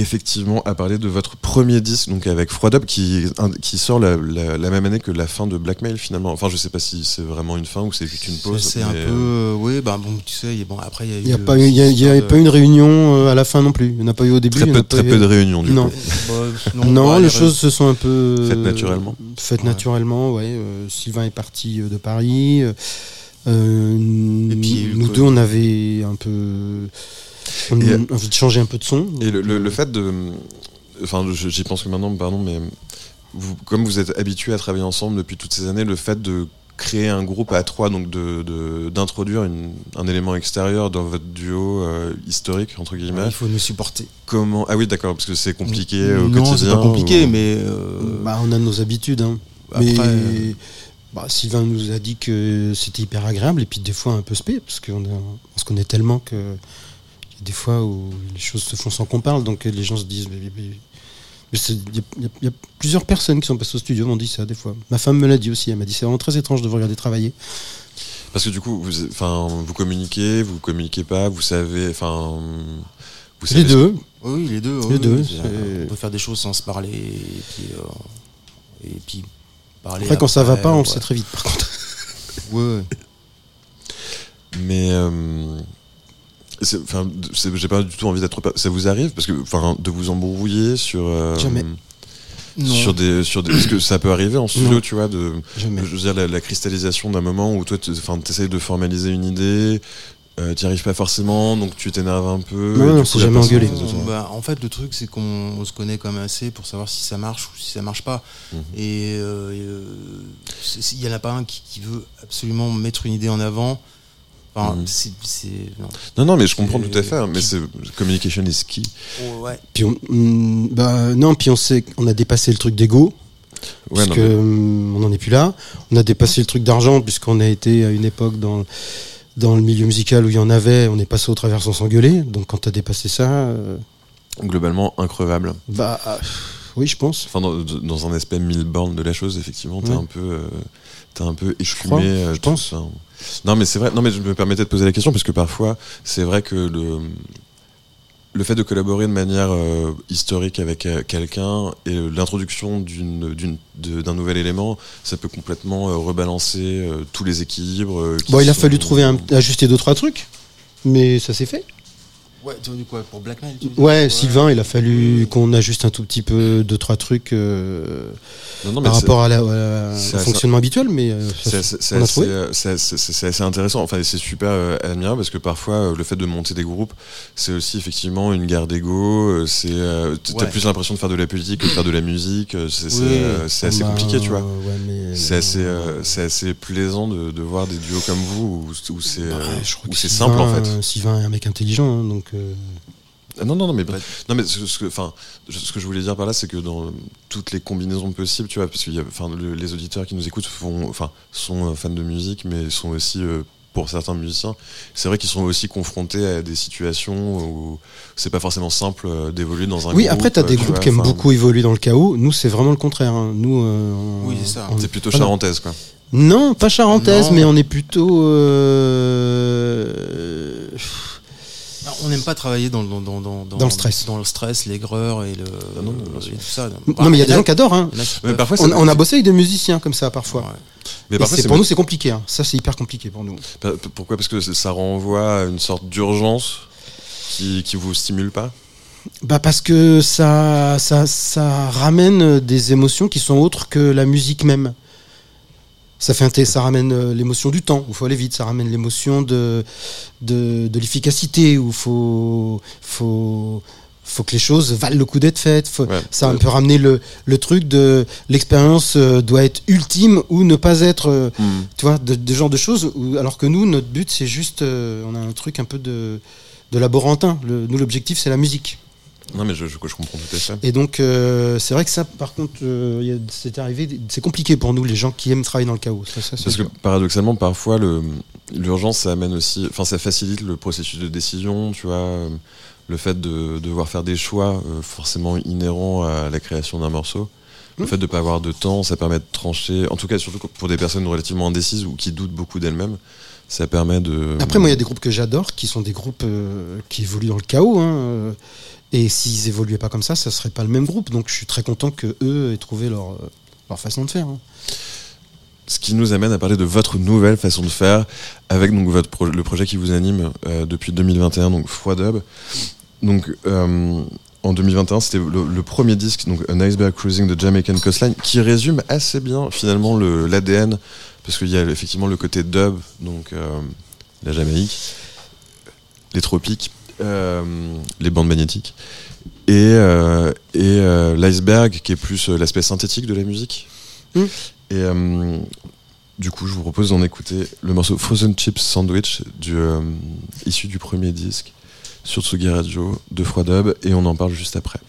effectivement à parler de votre premier disque, donc avec Froid Up, qui, sort la, la- la même année que la fin de Blackmail finalement. Enfin, je sais pas si c'est vraiment une fin ou c'est juste une pause. C'est un peu. euh, euh, oui, bah bon, tu sais, bon, après, il y a eu. Il n'y a, pas eu, il y a- il y a cette pas eu histoire une réunion euh, à la fin non plus. Il n'y en a pas eu au début. Très il y en peu, très eu- peu de réunions du Non. coup. Bah, Non, bah, les choses se sont un peu Faites naturellement. Faites Ouais. naturellement, ouais. euh, Sylvain est parti de Paris. euh, Et puis, nous deux, on avait un peu on Et- a envie de changer un peu de son. Et le, le- le fait de. Enfin, j'y pense que maintenant, pardon, mais vous, comme vous êtes habitués à travailler ensemble depuis toutes ces années, le fait de créer un groupe à trois, donc de- de- d'introduire une- un élément extérieur dans votre duo euh, historique, entre guillemets, Il faut nous supporter. comment. Ah oui, d'accord, parce que c'est compliqué au non, c'est quotidien. pas compliqué, ou- mais. euh, Bah, on a nos habitudes. hein. après, Mais euh, bah, Sylvain nous a dit que c'était hyper agréable et puis des fois un peu spé parce qu'on on se connaît tellement que des fois où les choses se font sans qu'on parle donc les gens se disent Il y, a- y y plusieurs personnes qui sont passées au studio m'ont dit ça des fois. Ma femme me l'a dit aussi. Elle m'a dit c'est vraiment très étrange de vous regarder travailler. Parce que du coup, vous, enfin, vous communiquez, vous communiquez pas, vous savez, enfin, vous savez. Les deux. Oui, oui, les deux. Les oui, deux, On peut faire des choses sans se parler et puis, euh, et puis parler. Après, quand ça va pas, on ouais. le sait très vite. Par contre. Ouais, ouais. Mais euh, enfin, c'est- j'ai pas du tout envie d'être. Ça vous arrive? Parce que, enfin, de vous embrouiller sur. euh, Jamais. Non. Sur des, sur des, parce que ça peut arriver en studio, Non. tu vois, de, Jamais. je veux dire, la, la cristallisation d'un moment où toi, tu essayes de formaliser une idée, euh, tu n'y arrives pas forcément, donc tu t'énerves un peu. Non, non, la jamais engueulé. Bah, en fait, le truc, c'est qu'on on se connaît quand même assez pour savoir si ça marche ou si ça marche pas. Mhm. Et euh, euh, c'est- c'est- il y en a pas un qui, qui veut absolument mettre une idée en avant. Enfin, Mhm. non. Non, non, mais je comprends tout à fait, hein, mais c'est communication is key. Oh, ouais. Puis on, mm, bah non, puis on sait qu'on a dépassé le truc d'ego. Ouais, puisque non, mais- hum, on n'en est plus là. On a dépassé le truc d'argent puisqu'on a été à une époque dans dans le milieu musical où il y en avait, on est passé au travers sans s'engueuler. Donc quand tu as dépassé ça, euh, globalement increvable. bah euh, oui, je pense. Enfin, dans, dans un aspect mille bornes de la chose, effectivement, t'es Ouais. un peu, euh, t'es un peu échumé. euh, je pense. ça. Non, mais c'est vrai. Non, mais je me permettais de poser la question parce que parfois, c'est vrai que le le fait de collaborer de manière euh, historique avec euh, quelqu'un et euh, l'introduction d'un nouvel élément, ça peut complètement rebalancer tous les équilibres. qui Bon, il a fallu trouver un, ajuster deux trois trucs, mais ça s'est fait. Ouais, tu veux dire quoi Pour Blackmail tu veux dire Ouais, Sylvain, il a fallu qu'on ajuste un tout petit peu deux trois trucs euh, Non, non, mais par rapport à la, à la- c'est au assez- fonctionnement habituel, mais euh, C'est assez, intéressant. Enfin, c'est super euh, admirable parce que parfois, euh, le fait de monter des groupes, c'est aussi effectivement une guerre d'ego. euh, C'est, euh, t'as Ouais. plus l'impression de faire de la politique que de faire de la musique. C'est, Oui. euh, assez Bah, compliqué, tu vois. C'est assez, euh, c'est assez plaisant de, de voir des duos comme vous où, où c'est, Bah, euh, simple en fait. Sylvain est un mec intelligent, hein, donc. Ah, Non, non, non, mais, Ouais. non, mais ce, ce que, enfin, je- ce que je voulais dire par là, c'est que dans toutes les combinaisons possibles, tu vois, parce que enfin, le- les auditeurs qui nous écoutent font, enfin, sont euh, fans de musique, mais sont aussi, euh, pour certains musiciens, c'est vrai qu'ils sont aussi confrontés à des situations où c'est pas forcément simple euh, d'évoluer dans un Oui, groupe. après, tu as euh, des tu groupes vois, qui aiment beaucoup évoluer dans le chaos. Nous, c'est vraiment le contraire. hein. Nous, euh, on- Oui, c'est ça. on- C'est plutôt voilà. charentaise, quoi. Non, pas charentaise, Non. mais on est plutôt. euh, On n'aime pas travailler dans, le- dans, dans, dans, Dans le stress. Dans le stress, l'aigreur et, le, Ah non, et tout ça. Non, mais il y a des gens qui adorent. hein. Mais parfois, On, a bossé avec des musiciens comme ça parfois. Ouais. mais parfois, pour nous, c'est compliqué. hein. Ça, c'est hyper compliqué pour nous. Pourquoi? Parce que ça renvoie à une sorte d'urgence qui, qui vous stimule pas? Bah parce que ça, ça, ça ramène des émotions qui sont autres que la musique même. Ça, fait ça ramène euh, l'émotion du temps, où il faut aller vite, ça ramène l'émotion de, de, de l'efficacité, où il faut, faut, faut que les choses valent le coup d'être faites. Faut- Ouais. Ça peut ramener le, le truc de l'expérience euh, doit être ultime ou ne pas être, euh, Hmm. tu vois, de, de genre de choses. Où, alors que nous, notre but, c'est juste, euh, on a un truc un peu de, de laborantin. Le- nous, l'objectif, c'est la musique. Non, mais je, je, je comprends tout à fait. Et donc, euh, c'est vrai que ça, par contre, euh, c'est arrivé, c'est compliqué pour nous, les gens qui aiment travailler dans le chaos. Ça, ça, c'est Parce que paradoxalement, parfois, l'urgence, ça amène aussi, enfin, ça facilite le processus de décision, tu vois, euh, le fait de devoir faire des choix euh, forcément inhérents à la création d'un morceau. Le Mm. fait de ne pas avoir de temps, ça permet de trancher, en tout cas, surtout pour des personnes relativement indécises ou qui doutent beaucoup d'elles-mêmes, ça permet de. Après, moi, il y a des groupes que j'adore, qui sont des groupes euh, qui évoluent dans le chaos. hein, et s'ils évoluaient pas comme ça, ça serait pas le même groupe. Donc, je suis très content que eux aient trouvé leur, façon de faire. hein. Ce qui nous amène à parler de votre nouvelle façon de faire avec donc votre le projet qui vous anime euh, depuis 2021, donc Froidub. Donc euh, en 2021, c'était le, premier disque, donc An Iceberg Cruising de Jamaican Coastline, qui résume assez bien finalement le- l'ADN, parce qu'il y a effectivement le côté dub, donc euh, la Jamaïque, les tropiques, les bandes magnétiques, et, euh, et euh, l'iceberg qui est plus euh, l'aspect synthétique de la musique. Mm. Et euh, du coup, je vous propose d'en écouter le morceau Frozen Chips Sandwich, du, euh, issu du premier disque sur Tsugi Radio de Froidub, et on en parle juste après.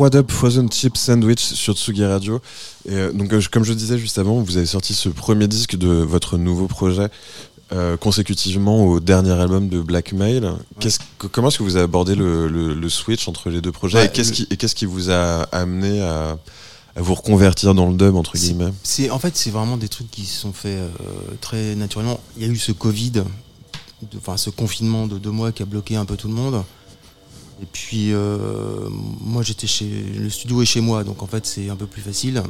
Froid Up Frozen Chip Sandwich sur Tsugi Radio. Et euh, donc, euh, comme je disais juste avant, vous avez sorti ce premier disque de votre nouveau projet euh, consécutivement au dernier album de Blackmail. Que- comment est-ce que vous avez abordé le, le- le switch entre les deux projets? Ouais, et qu'est-ce le- qui, vous a amené à, à vous reconvertir dans le dub entre guillemets? C'est en fait c'est vraiment des trucs qui se sont faits très naturellement. Il y a eu ce Covid, enfin ce confinement de deux mois qui a bloqué un peu tout le monde. Et puis euh, moi j'étais chez le studio est chez moi, donc en fait c'est un peu plus facile.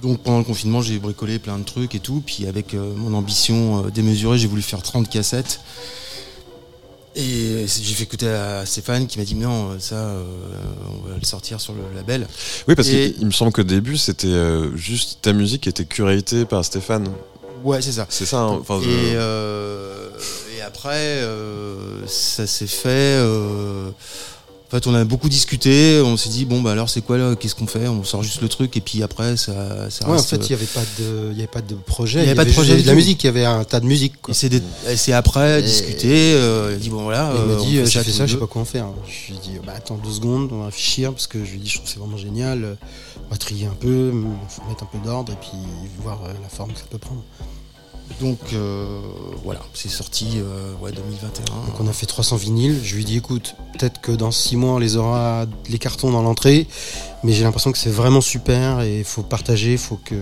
Donc pendant le confinement j'ai bricolé plein de trucs et tout. Puis avec euh, mon ambition euh, démesurée j'ai voulu faire 30 cassettes. Et j'ai fait écouter à Stéphane qui m'a dit non ça euh, on va le sortir sur le label. Oui, parce Et- qu'il me semble qu'au début, c'était juste ta musique qui était curatée par Stéphane. Ouais c'est ça. C'est ça hein je- Et, euh, après, euh, ça s'est fait. euh, en fait, on a beaucoup discuté. On s'est dit bon, bah alors c'est quoi là Qu'est-ce qu'on fait On sort juste le truc et puis après, ça, ça Ouais, en fait, il n'y avait pas de, il y avait pas de projet. Il y avait pas de projet de la musique. Il y avait un tas de musique. Quoi. et c'est des- et c'est après Et- discuter. euh, il a dit bon voilà. Il euh, m'a dit, euh, j'ai fait ça, je sais pas quoi en faire. Je lui ai dit, bah attends deux secondes, on va réfléchir parce que je lui ai dit, je trouve que c'est vraiment génial. euh, On va trier un peu, mettre un peu d'ordre et puis voir euh, la forme que ça peut prendre. Donc euh, voilà, c'est sorti euh, ouais 2021. Donc on a fait 300 vinyles. Je lui ai dit, écoute, peut-être que dans six mois on les aura les cartons dans l'entrée, mais j'ai l'impression que c'est vraiment super et il faut partager, faut que,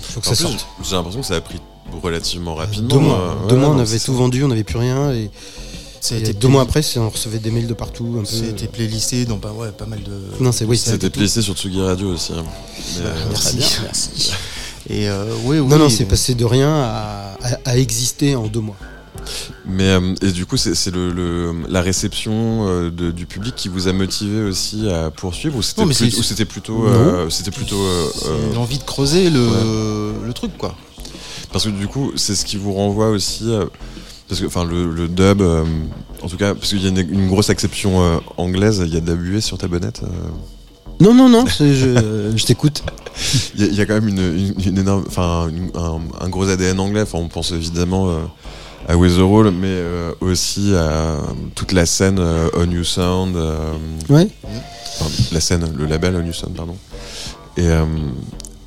faut que En ça plus, sorte. J'ai l'impression que ça a pris relativement rapidement. Deux mois, euh, deux ouais, mois on avait tout ça. vendu, on n'avait plus rien et, Ça a et été deux mois après, on recevait des mails de partout. Un peu. C'était playlisté dans pas, ouais, pas mal de. Non, c'est- oui, C'était playlisté sur Tsugi Radio aussi. hein. Mais, Bah, euh, merci. bien, merci. [LAUGHS] Et euh, oui, oui. Non, non, c'est passé de rien à, à- à exister en deux mois. Mais euh, et du coup, c'est c'est le, le- la réception euh, de- du public qui vous a motivé aussi à poursuivre ou c'était plus- plutôt euh, c'était plutôt euh, euh, l'envie de creuser le, le truc, quoi. parce que du coup, c'est ce qui vous renvoie aussi euh, parce que enfin le, le dub euh, en tout cas parce qu'il y a une, une grosse exception euh, anglaise, il y a de la buée sur ta bonnette. Euh. Non, non, non, c'est- je, je t'écoute. [LAUGHS] Il y, a- il y a quand même une, une- une énorme, enfin un, un gros ADN anglais. Enfin, on pense évidemment euh, à Weatherall, mais euh, aussi à toute la scène euh, On You Sound, euh, Ouais. enfin, la scène, le label On You Sound, pardon. Et euh,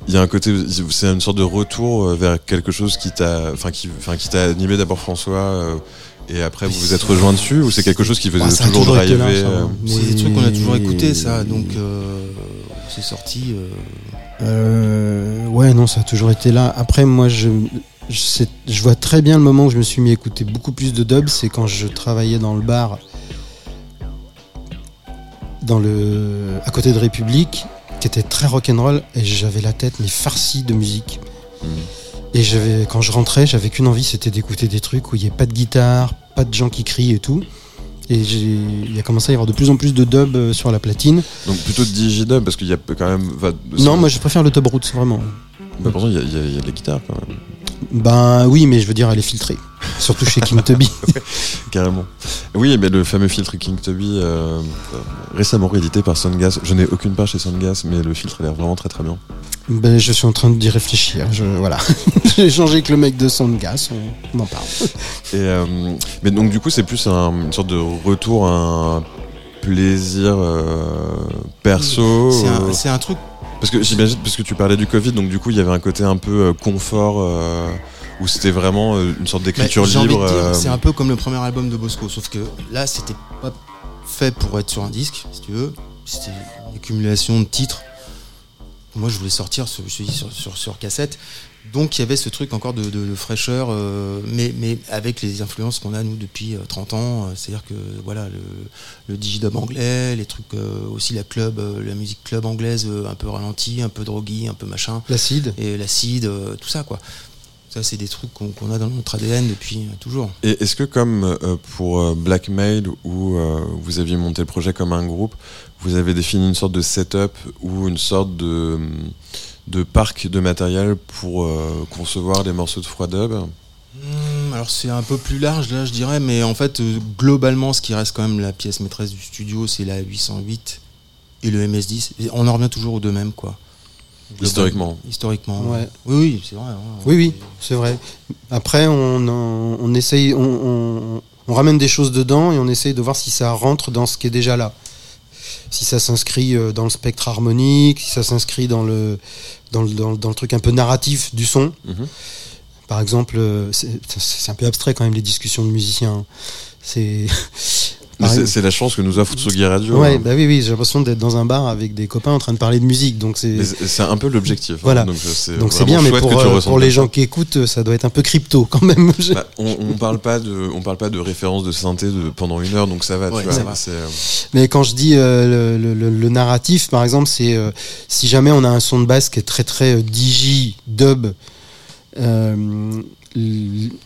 il y a un côté, c'est une sorte de retour euh, vers quelque chose qui t'a, enfin qui, enfin qui t'a animé d'abord François. euh, et après, vous vous êtes rejoint dessus ou c'est quelque chose qui vous Bah, toujours toujours euh, hein. C'est des trucs qu'on a toujours écouté, ça. Donc, euh, c'est sorti. euh, Euh, ouais, non, ça a toujours été là. Après, moi, je, je, sais- je vois très bien le moment où je me suis mis à écouter beaucoup plus de dub, c'est quand je travaillais dans le bar dans le, à côté de République, qui était très rock'n'roll, et j'avais la tête mais farcie de musique. Et j'avais, quand je rentrais, j'avais qu'une envie, c'était d'écouter des trucs où il n'y ait pas de guitare, pas de gens qui crient et tout. Et il a commencé à y avoir de plus en plus de dub euh, sur la platine. Donc plutôt de digidub parce qu'il y a quand même. va- Non, moi je préfère le dub roots, vraiment. Mais pourtant, il y, y a- il y a de la guitare quand même, Ben oui, mais je veux dire, elle est filtrée. Surtout chez King Tubby. [LAUGHS] carrément. Oui, mais le fameux filtre King Tubby, euh, récemment réédité par Sungas. Je n'ai aucune part chez Sungas, mais le filtre a l'air vraiment très très bien. ben, je suis en train d'y réfléchir. Je, voilà. [LAUGHS] J'ai échangé avec le mec de Soundgas, on, on en parle. Et, euh, mais donc du coup, c'est plus un- une sorte de retour à un plaisir euh, perso. C'est un, c'est un truc. Parce que j'imagine, parce que tu parlais du Covid, donc du coup, il y avait un côté un peu euh, confort euh, où c'était vraiment euh, une sorte d'écriture bah, libre. euh, C'est un peu comme le premier album de Bosco, sauf que là, c'était pas fait pour être sur un disque, si tu veux. C'était une accumulation de titres. Moi, je voulais sortir, je sur, sur, sur cassette. Donc, il y avait ce truc encore de, de- de fraîcheur, euh, mais, mais avec les influences qu'on a, nous, depuis euh, 30 ans. Euh, C'est-à-dire que, voilà, le, le digidub anglais, les trucs, euh, aussi la club, euh, la musique club anglaise, euh, un peu ralentie, un peu droguée, un peu machin L'acide. et l'acide, euh, tout ça quoi. Ça c'est des trucs qu'on a dans notre ADN depuis euh, toujours. Et est-ce que comme euh, pour euh, Blackmail où euh, vous aviez monté le projet comme un groupe, vous avez défini une sorte de setup ou une sorte de, de parc de matériel pour euh, concevoir des morceaux de froid dub Hmm, alors c'est un peu plus large là je dirais, mais en fait euh, globalement ce qui reste quand même la pièce maîtresse du studio c'est la 808 et le MS10. Et on en revient toujours aux deux mêmes quoi. Global- Historiquement. Historiquement. Ouais. Oui oui c'est vrai. hein. Oui, oui, c'est vrai. Après, on, on essaye, on, on- on ramène des choses dedans et on essaye de voir si ça rentre dans ce qui est déjà là. Si ça s'inscrit euh, dans le spectre harmonique, si ça s'inscrit dans le, dans, le, dans, dans le truc un peu narratif du son. Mhm. Par exemple, euh, c'est un peu abstrait quand même les discussions de musiciens. C'est. C'est- la chance que nous offre Tsugi Radio. Ouais, hein. bah oui, oui, j'ai l'impression d'être dans un bar avec des copains en train de parler de musique. Donc c'est. Un peu l'objectif. hein. Voilà. Donc c'est Donc c'est vraiment bien, mais pour, euh, pour les gens qui écoutent, ça doit être un peu crypto quand même. Bah, [LAUGHS] on, on parle pas de, on parle pas de référence de synthé de, pendant une heure, donc ça va. Ouais, tu vois, ça va. c'est, euh, Mais quand je dis euh, le, le- le- le narratif, par exemple, c'est si jamais on a un son de basse qui est très très digi, dub,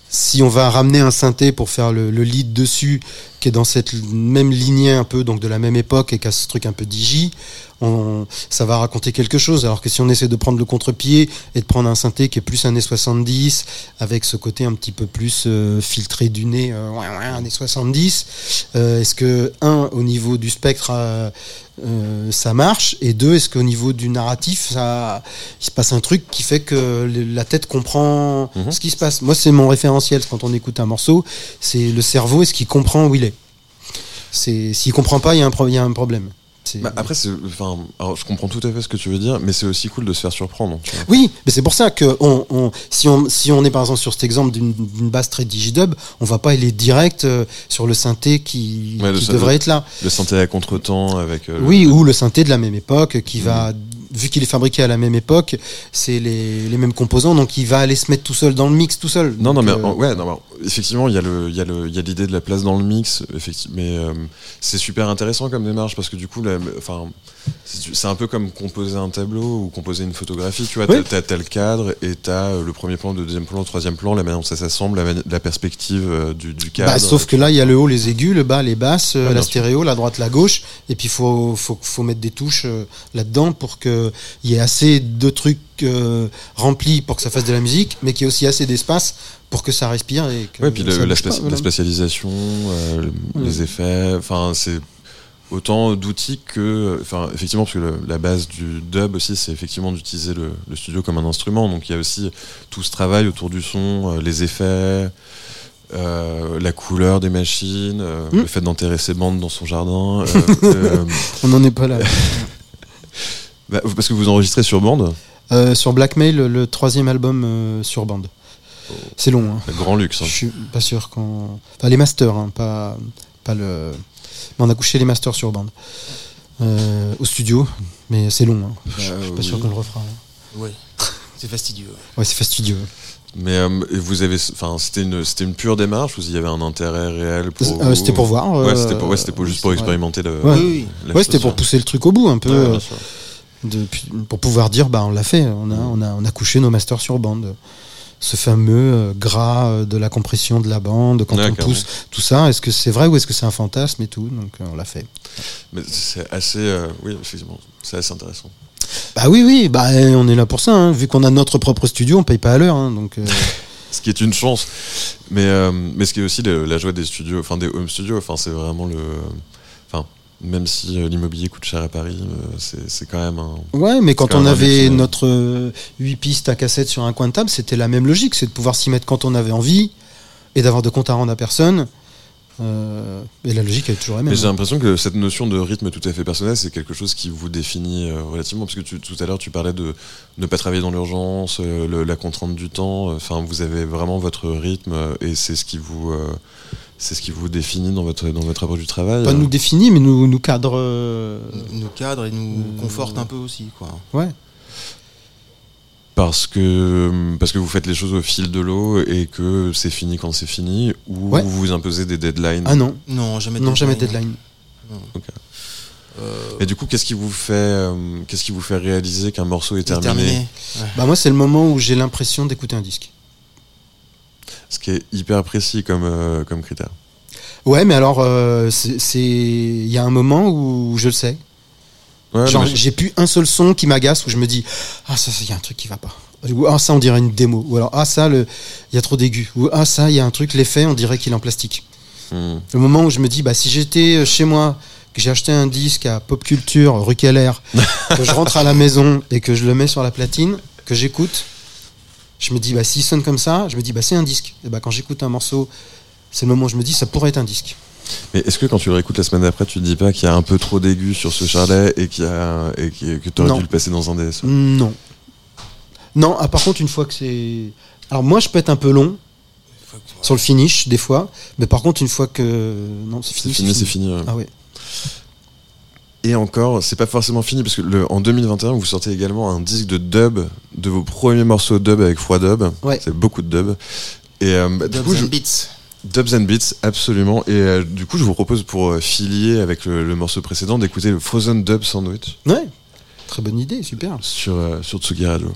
si on va ramener un synthé pour faire le, le lead dessus, qui est dans cette même lignée un peu, donc de la même époque et qui a ce truc un peu digi, on, ça va raconter quelque chose. Alors que si on essaie de prendre le contre-pied et de prendre un synthé qui est plus années 70, avec ce côté un petit peu plus euh, filtré du nez, euh, ouais, ouais, années 70, euh, est-ce que, un, au niveau du spectre, euh, ça marche Et deux, est-ce qu'au niveau du narratif, ça, il se passe un truc qui fait que la tête comprend Mhm. ce qui se passe? Moi, c'est mon référentiel quand on écoute un morceau, c'est le cerveau, est-ce qu'il comprend où il est S'il comprend pas, y, il y a un problème. Bah, après, enfin, alors, je comprends tout à fait ce que tu veux dire, mais c'est aussi cool de se faire surprendre. Oui, mais c'est pour ça que on, on- si, on, si on est par exemple sur cet exemple d'une, basse très digidub, on va pas aller direct euh, sur le synthé qui, Ouais, devrait être là. Le synthé à contre-temps avec. euh, Oui, le- ou le synthé de la même époque qui va, vu qu'il est fabriqué à la même époque, c'est les, les mêmes composants, donc il va aller se mettre tout seul dans le mix tout seul. Non, non, mais euh, ouais, non, mais effectivement, il y a l'idée de la place dans le mix, effectivement, mais euh, c'est super intéressant comme démarche parce que du coup, enfin, c'est un peu comme composer un tableau ou composer une photographie, tu vois, Oui. t'as, t'as le cadre et t'as euh, le premier plan, le deuxième plan, le troisième plan, la manière dont ça s'assemble, la, perspective euh, du, du cadre. bah, sauf que là, il y a le haut, les aigus, le bas, les basses, la stéréo, la droite, la gauche, et puis il faut, faut, faut mettre des touches là-dedans pour qu'il y ait assez de trucs euh, remplis pour que ça fasse de la musique, mais qu'il y ait aussi assez d'espace pour que ça respire. Et que Ouais, puis la, bouge pas, voilà. la spécialisation, euh, le- les effets, enfin c'est autant d'outils que, enfin effectivement parce que le- la base du dub aussi c'est effectivement d'utiliser le, le studio comme un instrument, donc il y a aussi tout ce travail autour du son, euh, les effets. euh, la couleur des machines, euh, Mm. le fait d'enterrer ses bandes dans son jardin. euh, [LAUGHS] euh, On n'en est pas là. [LAUGHS] bah, parce que vous enregistrez sur bande, Euh, sur Blackmail, le, le troisième album euh, sur bande. C'est long, hein. grand luxe. hein. Je suis pas sûr qu'on. Enfin, les masters, hein, pas, pas le. Mais on a couché les masters sur bande. Euh, au studio, mais c'est long. hein. Je je suis Euh, pas sûr oui. qu'on le refera. hein. Ouais. C'est fastidieux. Ouais, c'est fastidieux. Mais euh, et vous avez, enfin, c'était une, c'était une pure démarche ou il y avait un intérêt réel pour Euh, c'était pour voir. Ouais, euh, c'était pour, ouais, c'était pour- juste pour expérimenter le. Ouais. Oui, oui. la Ouais, c'était pour pousser le truc au bout un peu, De- pour pouvoir dire bah on l'a fait, on a, on a, on a couché nos masters sur bande. Ce fameux euh, gras euh, de la compression de la bande quand on pousse, tout ça, est-ce que c'est vrai ou est-ce que c'est un fantasme et tout? Donc euh, on l'a fait. Mais c'est assez, euh, oui, effectivement, c'est assez intéressant. Bah oui, oui, bah eh, on est là pour ça. hein. Vu qu'on a notre propre studio, on paye pas à l'heure, hein, donc. euh, [LAUGHS] Ce qui est une chance, mais euh, mais ce qui est aussi le- la joie des studios, enfin des home studios, enfin c'est vraiment le, même si euh, l'immobilier coûte cher à Paris, euh, c'est c'est quand même un. Ouais, mais quand quand on un avait ouais. notre 8 pistes à cassette sur un coin de table, c'était la même logique, c'est de pouvoir s'y mettre quand on avait envie et d'avoir de compte à rendre à personne. Euh, et la logique est toujours la même. Mais j'ai l'impression que cette notion de rythme tout à fait personnel, c'est quelque chose qui vous définit euh, relativement, parce que tu- tout à l'heure tu parlais de ne pas travailler dans l'urgence, euh, le- la contrainte du temps. Enfin, vous avez vraiment votre rythme euh, et c'est ce qui vous, euh, c'est ce qui vous définit dans votre dans votre approche du travail. Pas nous définit, mais nous, nous cadre. euh, nous cadre et nous Euh, conforte un peu aussi. Quoi. Ouais. Parce que, parce que vous faites les choses au fil de l'eau et que c'est fini quand c'est fini, ou Ouais. vous vous imposez des deadlines. Ah non, Non, jamais non, jamais deadline. deadline. Euh, Et du coup, qu'est-ce qui vous fait, euh, qu'est-ce qui vous fait réaliser qu'un morceau est terminé, terminé. Bah moi, c'est le moment où j'ai l'impression d'écouter un disque. Ce qui est hyper précis comme, euh, comme critère. Ouais, mais alors, euh, c'est, il y a un moment où je le sais. Ouais, Genre, j'ai plus un seul son qui m'agace où je me dis ah ça, il y a un truc qui va pas. Ou ah ça, on dirait une démo. Ou alors ah ça, le, il y a trop d'aigus. Ou ah ça, il y a un truc l'effet, on dirait qu'il est en plastique. Hmm. Le moment où je me dis bah si j'étais chez moi, que j'ai acheté un disque à Pop Culture, rue Keller, que je rentre à la maison et que je le mets sur la platine, que j'écoute, je me dis bah s'il sonne comme ça, je me dis bah c'est un disque. Et bah quand j'écoute un morceau, c'est le moment où je me dis ça pourrait être un disque. Mais est-ce que quand tu le réécoutes la semaine d'après, tu te dis pas qu'il y a un peu trop d'aigus sur ce charlet et, qu'il y a, et que tu aurais Non. dû le passer dans un DS Non. Non, ah, par contre, une fois que c'est. Alors, moi, je peux être un peu long sur le finish, des fois. Mais par contre, une fois que. Non, c'est C'est fini. fini, c'est fini. ouais. Ah ouais. Et encore, c'est pas forcément fini parce que le, en 2021, vous sortez également un disque de dub de vos premiers morceaux dub avec Froid Dub. Ouais. C'est beaucoup de dub. Et euh, bah, du coup, je- and Beats. Dubs and Beats, absolument. Et euh, du coup, je vous propose pour euh, filier avec le, le morceau précédent d'écouter le Frozen Dub Sandwich Ouais. Très bonne idée, super. sur, euh, sur Tsugi Radio.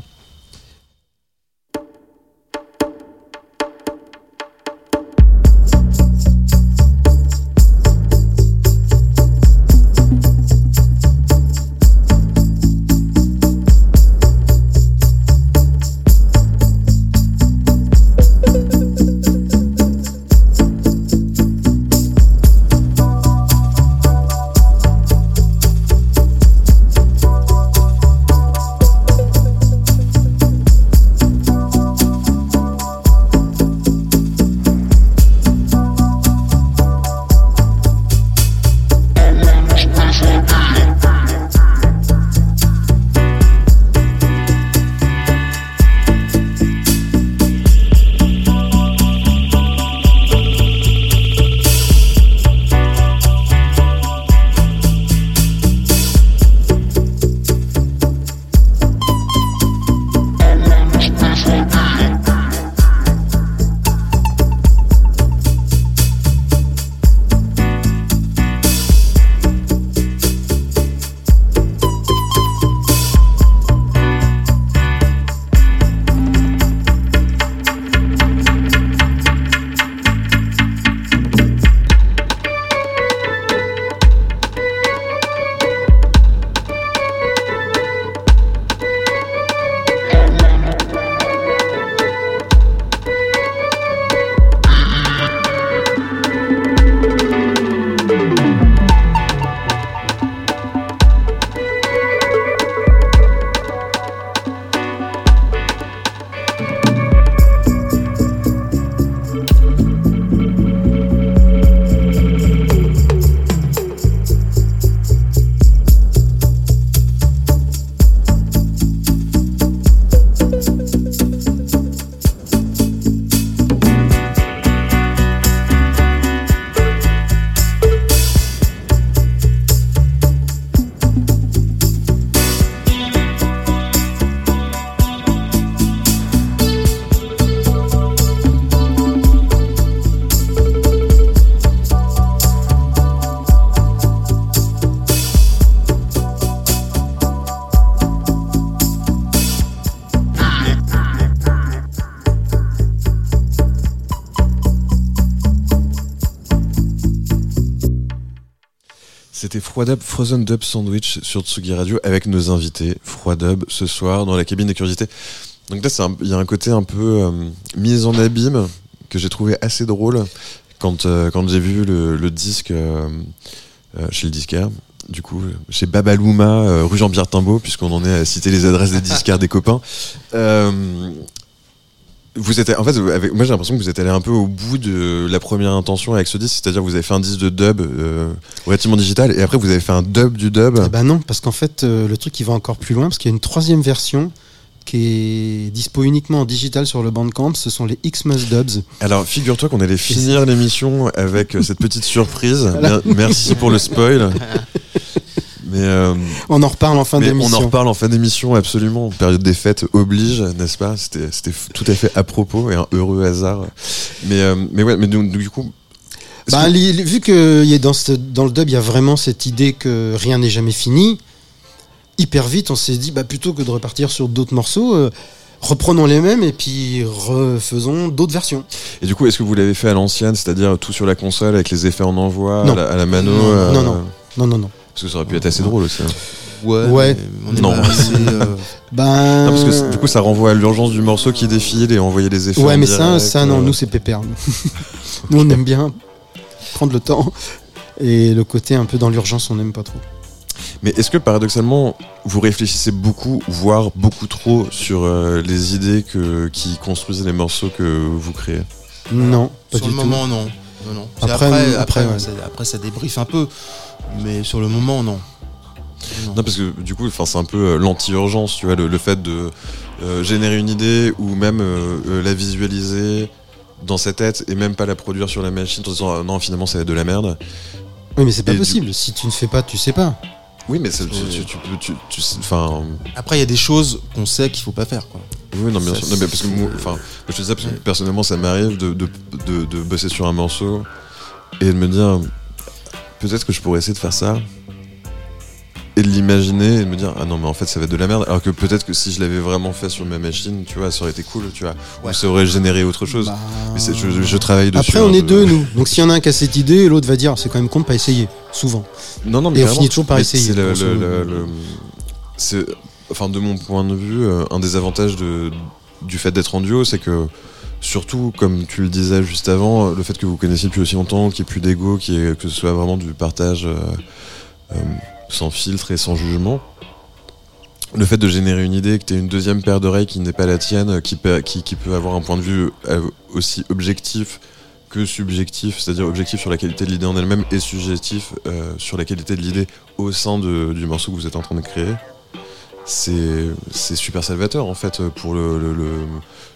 Frozen Dub Sandwich sur Tsugi Radio avec nos invités. Froidub ce soir dans la cabine des curiosités. Donc là, il y a un côté un peu euh, mise en abîme que j'ai trouvé assez drôle quand, euh, quand j'ai vu le, disque euh, euh, chez le disquaire. Du coup, chez Babalouma, euh, rue Jean-Pierre Timbaud, puisqu'on en est à citer les adresses des disquaires des copains. Vous êtes, en fait, avec, moi j'ai l'impression que vous êtes allé un peu au bout de la première intention avec ce disque, c'est-à-dire vous avez fait un disque de dub euh, relativement digital et après vous avez fait un dub du dub. Ah bah non, parce qu'en fait, euh, le truc il va encore plus loin, parce qu'il y a une troisième version qui est dispo uniquement en digital sur le Bandcamp. Ce sont les Xmas Dubs. Alors figure-toi qu'on allait finir l'émission avec euh, cette petite surprise. Mer- Merci pour le spoil. [LAUGHS] Mais, euh, On en reparle en fin mais on en d'émission. reparle en fin d'émission, absolument. Période des fêtes oblige, n'est-ce pas? C'était tout à fait à propos et un heureux hasard. Mais, euh, mais ouais, mais donc, du coup. Bah, que- vu que y a dans, ce- dans le dub, il y a vraiment cette idée que rien n'est jamais fini, hyper vite, on s'est dit, bah, plutôt que de repartir sur d'autres morceaux, euh, reprenons les mêmes et puis refaisons d'autres versions. Et du coup, est-ce que vous l'avez fait à l'ancienne, c'est-à-dire tout sur la console avec les effets en envoi, à la, à la mano Non, euh, non, non. Non, non, non. Parce que ça aurait pu être assez drôle aussi. hein. Ouais. Ouais. mais On est Non. euh, Ben, [LAUGHS] Non, parce que du coup, ça renvoie à l'urgence du morceau qui défile et envoyer les effets. ouais, mais ça, direct, ça, non, euh. nous, c'est pépère. nous. [LAUGHS] nous, on aime bien prendre le temps. Et le côté un peu dans l'urgence, on n'aime pas trop. Mais est-ce que paradoxalement, vous réfléchissez beaucoup, voire beaucoup trop, sur euh, les idées que, qui construisent les morceaux que vous créez? Non, pas sur du le tout. moment, non. non, non. Après, Après, après, après, ouais. ça, après, ça débriefe un peu. Mais sur le moment, non. Non. Non, parce que du coup, enfin, c'est un peu euh, l'anti-urgence, tu vois, le, le fait de euh, générer une idée ou même euh, la visualiser dans sa tête et même pas la produire sur la machine en disant ah, non, finalement, ça va être de la merde. Oui, mais c'est pas Et du- possible. Si tu ne fais pas, tu sais pas. Oui, mais c'est- tu, tu, tu peux, tu, tu sais- enfin, Après, il y a des choses qu'on sait qu'il faut pas faire. Quoi. oui, non, bien Ça, sûr. Non, mais parce que moi, je te dis ça parce que personnellement, ça m'arrive de, de, de, de bosser sur un morceau et de me dire peut-être que je pourrais essayer de faire ça et de l'imaginer et de me dire ah non mais en fait ça va être de la merde alors que peut-être que si je l'avais vraiment fait sur ma machine tu vois ça aurait été cool tu vois ou ça aurait généré autre chose Bah, mais je, je travaille dessus Après, on un est deux, nous. Donc, s'il y en a un qui a cette idée, l'autre va dire c'est quand même con de pas essayer. Souvent. non non mais Et on finit toujours par essayer, c'est le- grosso le- modo. le- le- c'est enfin de mon point de vue euh, un des avantages de, du fait d'être en duo c'est que surtout comme tu le disais juste avant le fait que vous connaissiez depuis aussi longtemps qu'il n'y ait plus d'ego que ce soit vraiment du partage euh, euh, sans filtre et sans jugement. Le fait de générer une idée, que tu aies une deuxième paire d'oreilles qui n'est pas la tienne, qui peut, avoir un point de vue euh, aussi objectif que subjectif, c'est-à-dire objectif sur la qualité de l'idée en elle-même et subjectif sur la qualité de l'idée au sein du morceau que vous êtes en train de créer, c'est super salvateur en fait pour le, le, le-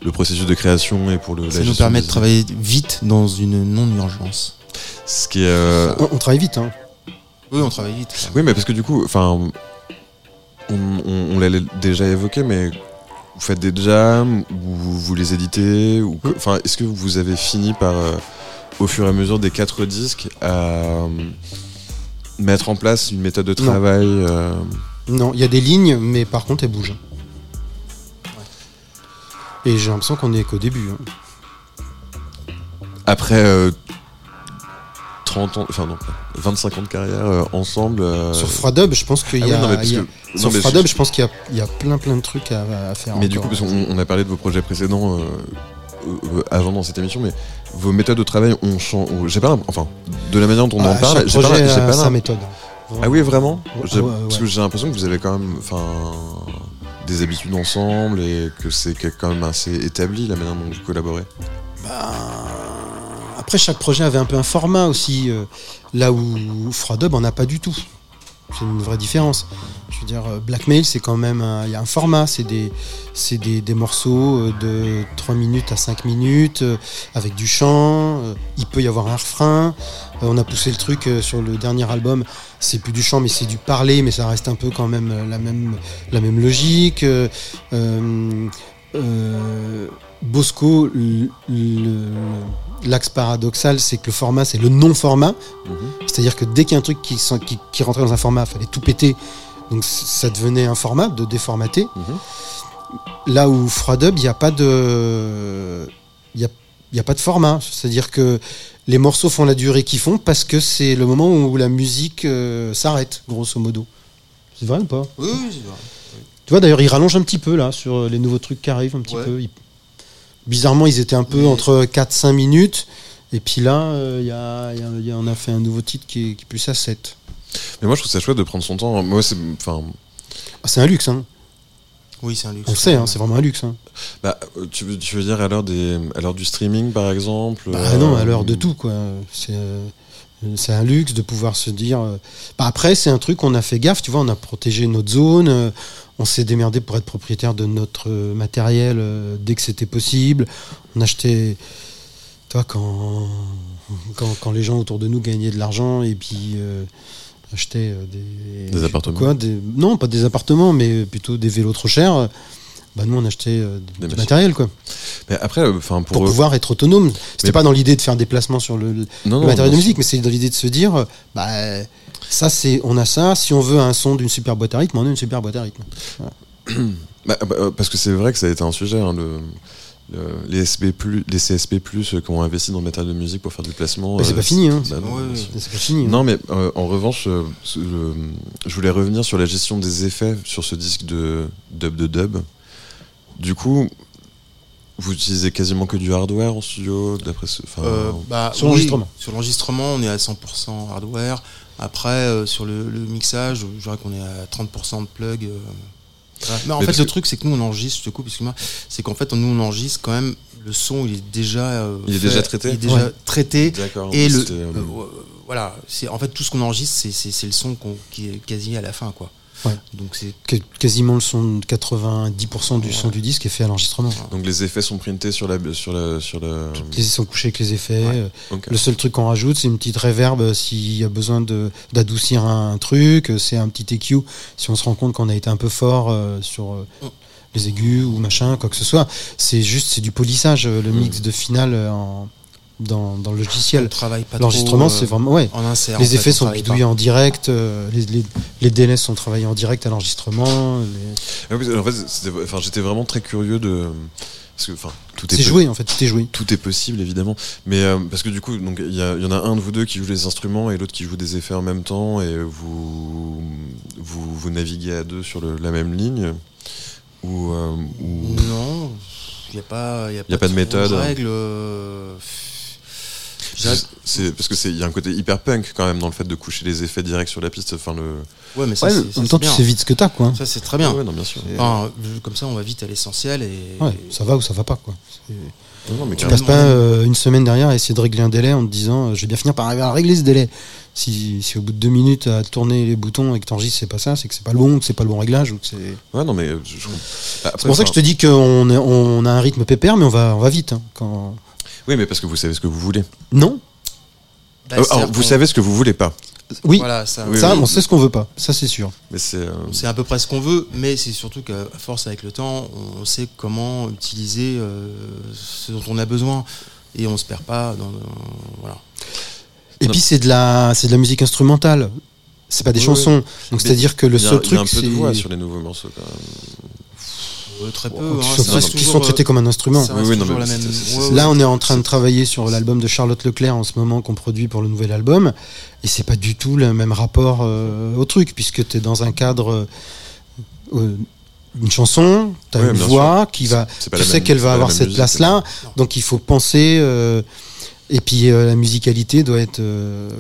le processus de création et pour le, Ça nous permet de travailler vite dans une non-urgence. Ce qui est, euh, On, on travaille vite. Hein. Oui, on travaille vite. Oui, mais parce que du coup, enfin, on, on- on l'a déjà évoqué, mais vous faites des jams ou vous, vous les éditez ou enfin, est-ce que vous avez fini par, euh, au fur et à mesure des quatre disques, à euh, mettre en place une méthode de Non. travail euh, Non, il y a des lignes, mais par contre, elles bougent. Et j'ai l'impression qu'on est qu'au début. hein. après euh, 30 ans, enfin non, 25 ans de carrière euh, ensemble euh, Sur Froidub, je pense qu'il ah y oui, a. non, y que- sur je- je pense qu'il y a, il y a plein plein de trucs à, à faire. Mais du coup, parce qu'on on a parlé de vos projets précédents euh, euh, avant dans cette émission, mais vos méthodes de travail ont changé. J'ai pas, enfin, de la manière dont on Ah, en parle, j'ai pas, pas sa méthode. Ah oui, vraiment Ouais, J'ai- ouais, Parce que j'ai l'impression que vous avez quand même, des habitudes ensemble et que c'est quand même assez établi la manière dont vous collaborez. Bah, après, chaque projet avait un peu un format aussi. euh, là où Froidub en a pas du tout. C'est une vraie différence. Je veux dire, euh, Blackmail, c'est quand même. Il y a un format. C'est des, des, morceaux euh, de 3 minutes à 5 minutes, euh, avec du chant. il peut y avoir un refrain. On a poussé le truc sur le dernier album. C'est plus du chant, mais c'est du parler, mais ça reste un peu quand même la même, la même logique. Bosco, le- l'axe paradoxal, c'est que le format, c'est le non-format. C'est-à-dire que dès qu'il y a un truc qui, s'en- qui, qui rentrait dans un format, il fallait tout péter. Donc ça devenait un format de déformater. Mhm. Là où Froidub, il n'y a pas de. Il y a il n'y a pas de format. C'est-à-dire que les morceaux font la durée qu'ils font parce que c'est le moment où la musique euh, s'arrête, grosso modo. C'est vrai ou pas? Oui, oui, c'est vrai. Tu vois, d'ailleurs, ils rallongent un petit peu là sur les nouveaux trucs qui arrivent, un petit Ouais. peu. Bizarrement, ils étaient un peu entre 4-5 minutes. Et puis là, euh, il y a, il y a- il y a- on a fait un nouveau titre qui est, qui est plus à 7. Mais moi, je trouve ça chouette de prendre son temps. Moi, c'est. Enfin. Ah, c'est un luxe, hein. Oui, c'est un luxe. on le sait, hein, c'est vraiment un luxe. Hein. Bah, euh, tu, veux, tu veux dire à l'heure des, à l'heure du streaming, par exemple Bah euh, non, à l'heure de tout, quoi. C'est euh, c'est un luxe de pouvoir se dire. euh, Bah après, c'est un truc, on a fait gaffe, tu vois, on a protégé notre zone, euh, on s'est démerdé pour être propriétaire de notre matériel euh, dès que c'était possible. On achetait. Toi, quand, quand, quand les gens autour de nous gagnaient de l'argent et puis euh, achetaient euh, des. Des appartements. Quoi, des, non, pas des appartements, mais plutôt des vélos trop chers. Bah nous, on achetait euh, Des du machines. matériel, quoi, Mais après, euh, pour. pour pouvoir être autonome. C'était Mais- pas dans l'idée de faire des placements sur le, le- non, le non, matériel de musique, mais c'est dans l'idée de se dire, euh, bah, ça c'est, on a ça. Si on veut un son d'une super boîte à rythme, on a une super boîte à rythme. [CLEARS THROAT] Bah, bah, euh, parce que c'est vrai que ça a été un sujet, hein, le, le- les, SB+, les CSP+, euh, qui ont investi dans le matériel de musique pour faire du placement. Mais c'est euh, pas fini, hein. bah non, Ouais, bien ouais. sûr. C'est pas fini. hein. Non, mais euh, en revanche, euh, je voulais revenir sur la gestion des effets sur ce disque de dub de dub. Du coup, vous utilisez quasiment que du hardware en studio, d'après ce. Euh, bah, Sur oui, l'enregistrement. Sur l'enregistrement, on est à 100% hardware. Après, euh, sur le, le mixage, je dirais qu'on est à 30% de plug. euh, voilà. Mais en Mais fait, le que- truc, c'est que nous, on enregistre, je te coupe, excuse-moi, c'est qu'en fait, nous, on enregistre quand même, le son, il est déjà. euh, Il est fait, déjà traité Il est déjà Ouais. traité. D'accord. Et le, voilà, c'est en fait tout ce qu'on enregistre, c'est- c'est c'est le son qu'on- qui est quasi à la fin, quoi. Ouais. Donc c'est quasiment le son de 90% du son du disque est fait à l'enregistrement. donc les effets sont printés sur la sur la sur la. Les sont couchés avec les effets. Ouais. euh. Le seul truc qu'on rajoute, c'est une petite reverb euh, s'il y a besoin de- d'adoucir un, truc. euh, C'est un petit EQ si on se rend compte qu'on a été un peu fort euh, sur euh, Mm. les aigus ou machin, quoi que ce soit. C'est juste, c'est du polissage, le Mm. mix de finale en- dans, dans le on logiciel. travaille pas L'enregistrement, trop, euh, c'est vraiment. Ouais. en insert. Les en fait, effets on sont bidouillés pas. en direct, euh, les, les, les DNS sont travaillés en direct à l'enregistrement. les- Ah en fait, enfin, j'étais vraiment très curieux de parce que enfin tout est C'est po- joué en fait, tout est joué. Tout est possible évidemment, mais euh, parce que du coup, donc il y, il en a un de vous deux qui joue les instruments et l'autre qui joue des effets en même temps et vous vous, vous naviguez à deux sur le- la même ligne ou, euh, ou- Non, il n'y a pas, y a Y a pas de méthode. règles. C'est- parce que c'est il y a un côté hyper punk quand même dans le fait de coucher les effets directs sur la piste. Enfin le Ouais, mais ça, Ouais, en ça, même temps, tu sais vite ce que t'as, quoi. Ça, c'est très bien. Ouais, non, bien sûr. Enfin, comme ça, on va vite à l'essentiel et. Ouais, ça va ou ça va pas, quoi. Non, non, mais Tu passes pas euh, une semaine derrière à essayer de régler un délai en te disant euh, je vais bien finir par arriver à régler ce délai. Si, si au bout de deux minutes à tourner les boutons et que t'enregistres c'est pas ça, c'est que c'est pas le bon, que c'est pas le bon réglage. ou que c'est Ouais, non, mais je- c'est pour ça que je te dis qu'on on a un rythme pépère, mais on va, on va vite. hein, quand... Oui, mais parce que vous savez ce que vous voulez. Non Bah, Euh, alors, vous savez ce que vous voulez pas. Oui, Voilà, ça, Oui, ça, oui. on sait ce qu'on veut pas. Ça, c'est sûr. Mais c'est. euh, C'est à peu près ce qu'on veut, mais c'est surtout qu'à force avec le temps, on sait comment utiliser euh, ce dont on a besoin et on se perd pas dans. dans- voilà. Et Non. puis, c'est de, la, c'est de la musique instrumentale. C'est pas des Oui, chansons. Donc, c'est-à-dire que le seul il y a truc, un peu de voix sur les nouveaux morceaux quand même. Très peu. qui hein, sont, ça reste qui toujours, sont traités comme un instrument. Oui, oui, non, même. Ouais. Là, on est en train de travailler sur l'album de Charlotte Leclerc en ce moment qu'on produit pour le nouvel album. Et c'est pas du tout le même rapport euh, au truc, puisque tu es dans un cadre. euh, euh, une chanson, tu as Ouais, une voix qui va. Tu sais qu'elle va avoir cette place-là, donc il faut penser. euh, et puis euh, la musicalité doit être euh,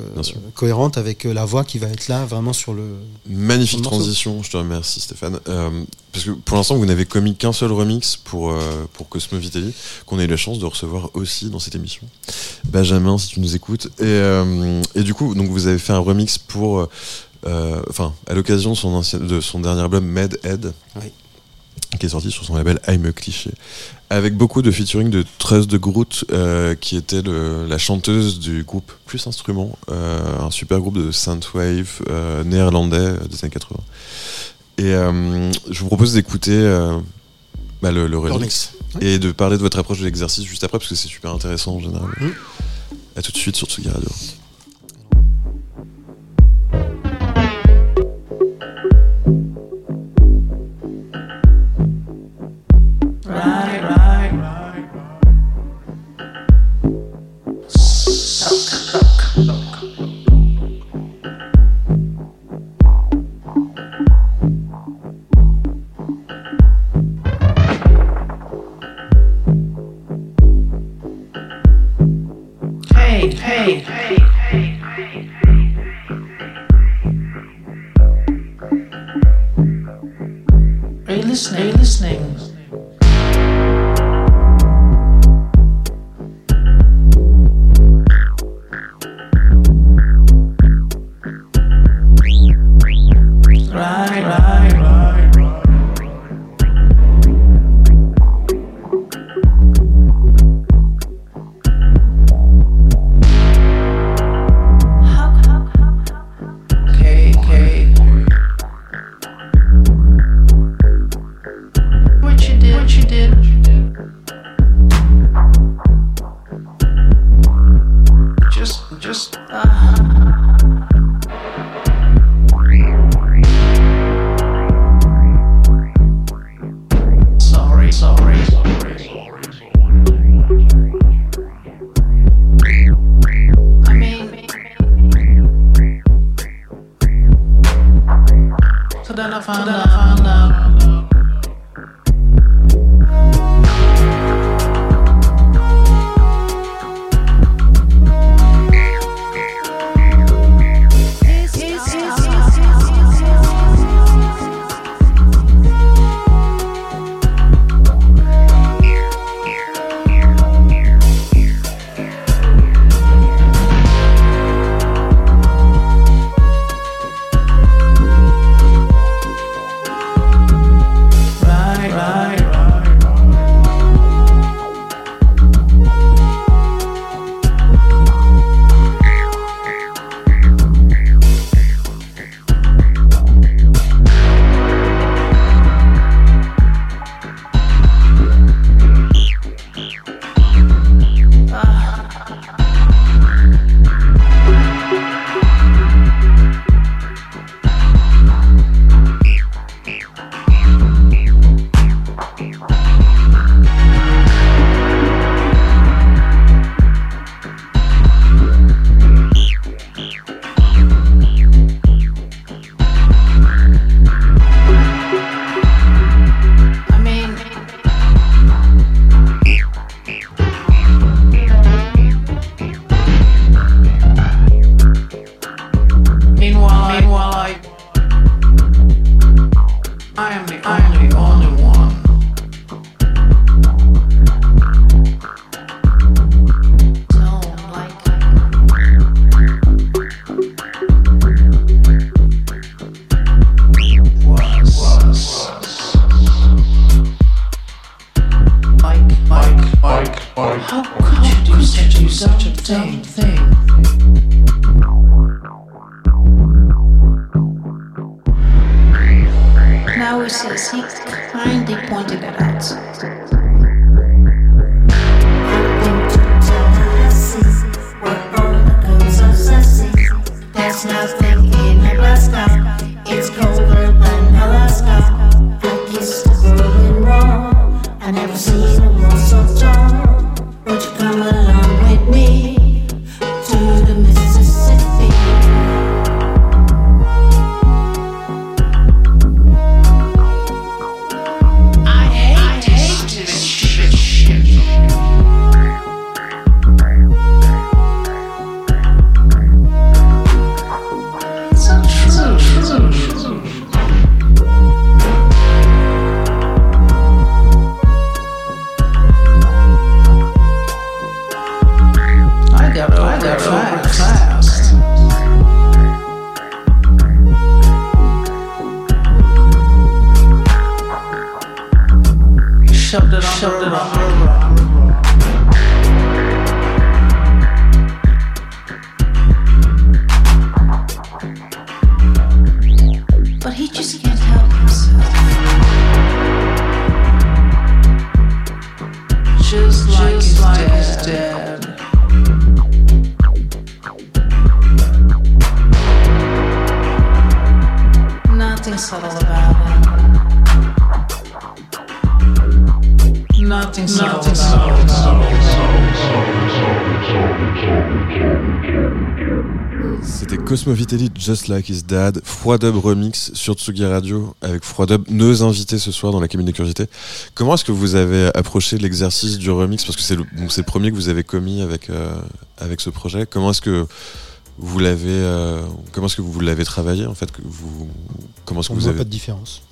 cohérente avec euh, la voix qui va être là vraiment sur le. Magnifique transition, je te remercie Stéphane. Euh, parce que pour l'instant, vous n'avez commis qu'un seul remix pour, pour Cosmo Vitelli, qu'on a eu la chance de recevoir aussi dans cette émission. Benjamin, si tu nous écoutes. Et, et du coup, donc vous avez fait un remix pour. Enfin, à l'occasion de son, ancien- de son dernier album Mad Head, Oui. qui est sorti sur son label I'm a Cliché, avec beaucoup de featuring de Trust de Groot, euh, qui était le- la chanteuse du groupe Plus Instrument, euh, un super groupe de synthwave euh, néerlandais des années 80. Et je vous propose d'écouter bah, le, le remix et de parler de votre approche de l'exercice juste après, parce que c'est super intéressant en général. Mhm. À tout de suite sur Tsugi Radio. Just Like His Dad, Froidub Remix sur Tsugi Radio avec Froidub, nos invités ce soir dans la cabine de curiosité. Comment est-ce que vous avez approché l'exercice du remix? Parce que c'est le, donc c'est le premier que vous avez commis avec, euh, avec ce projet. Comment est-ce que vous l'avez, euh, comment est-ce que vous l'avez travaillé en fait? Que vous, Comment est-ce que On vous voit avez pas de différence.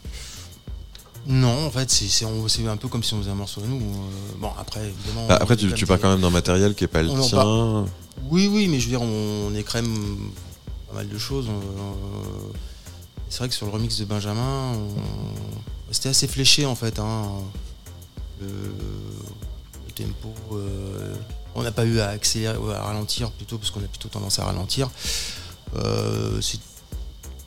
Non, en fait, c'est c'est- on- c'est un peu comme si on faisait un morceau à nous. euh, bon, après, évidemment. Ah, Après, tu, est pars quand même d'un matériel qui est pas le tien. Oui, oui, mais je veux dire, on, on écrème pas mal de choses. c'est vrai que sur le remix de Benjamin, on- c'était assez fléché en fait. hein. Le, le tempo, euh, on n'a pas eu à accélérer ou à ralentir plutôt parce qu'on a plutôt tendance à ralentir. Euh, c'est-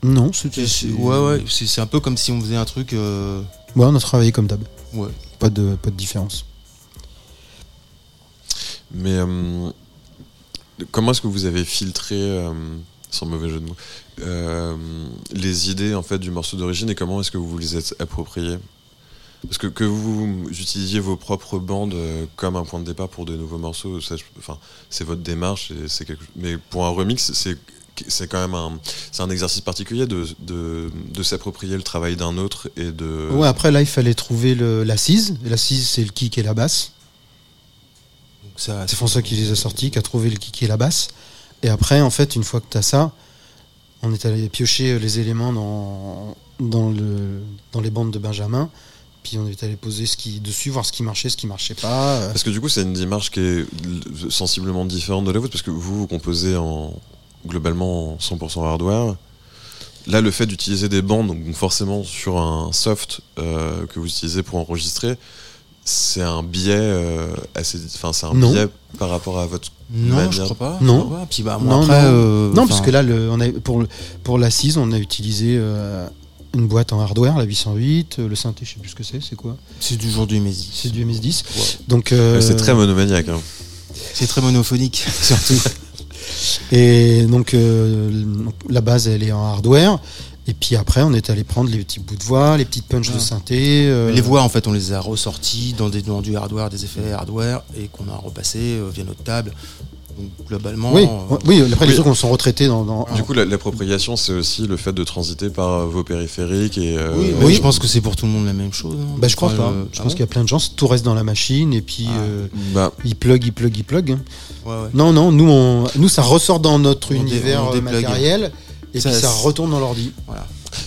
Non, c'était. c'est- c'est- ouais, ouais, c'est c'est un peu comme si on faisait un truc. euh, Ouais, on a travaillé comme d'hab. ouais. Pas de, pas de différence. Mais euh, comment est-ce que vous avez filtré, euh, sans mauvais jeu de mots, euh, les idées en fait du morceau d'origine et comment est-ce que vous vous les êtes appropriées Parce que que vous utilisiez vos propres bandes euh, comme un point de départ pour de nouveaux morceaux, ça, je- enfin, c'est votre démarche, et c'est quelque... mais pour un remix, c'est c'est quand même un, c'est un exercice particulier de, de, de s'approprier le travail d'un autre et de. Ouais, après là, il fallait trouver le- l'assise. Et L'assise, c'est le kick et la basse. Donc ça, C'est François qui les a sortis, qui a trouvé le kick et la basse. Et après, en fait, une fois que tu as ça, on est allé piocher les éléments dans, dans, le, dans les bandes de Benjamin. Puis on est allé poser ce qui, dessus, voir ce qui marchait, ce qui marchait pas. Euh, Parce que du coup, c'est une démarche qui est sensiblement différente de la vôtre, parce que vous, vous composez en, globalement en 100% hardware. Là, le fait d'utiliser des bandes, donc forcément sur un soft euh, que vous utilisez pour enregistrer, c'est un biais euh, assez, enfin c'est un Non. biais par rapport à votre Non, manière- je crois pas. Non. crois pas. Puis bah, moi, non, après, non. euh, non, parce que là, le, on a, pour, pour l'assise, on a utilisé euh, une boîte en hardware, la 808. euh, Le synthé, je sais plus ce que c'est, c'est quoi? C'est toujours du MS10. C'est du MS10. Ouais. Donc, euh, C'est très monomaniaque. hein. C'est très monophonique, [LAUGHS] surtout. Et donc euh, la base elle est en hardware. Et puis après on est allé prendre les petits bouts de voix, les petites punches de synthé. euh, Les voix, en fait, on les a ressorties dans, des, dans du hardware, des effets hardware, et qu'on a repassé euh, via notre table. Donc, globalement. Oui, euh, oui, après Oui. les trucs on sont retraités dans. dans- Du coup, la- l'appropriation, c'est aussi le fait de transiter par vos périphériques et. euh, oui, je pense que c'est pour tout le monde la même chose. hein. bah, je crois pas. euh, je ah pense qu'il y a plein de gens, tout reste dans la machine et puis Ah. euh, Bah, ils plug, ils plug, ils plug. hein. Ouais, ouais. Non, non, nous, on, nous ça ressort dans notre On univers euh, matériel et Ça, puis ça retourne dans l'ordi.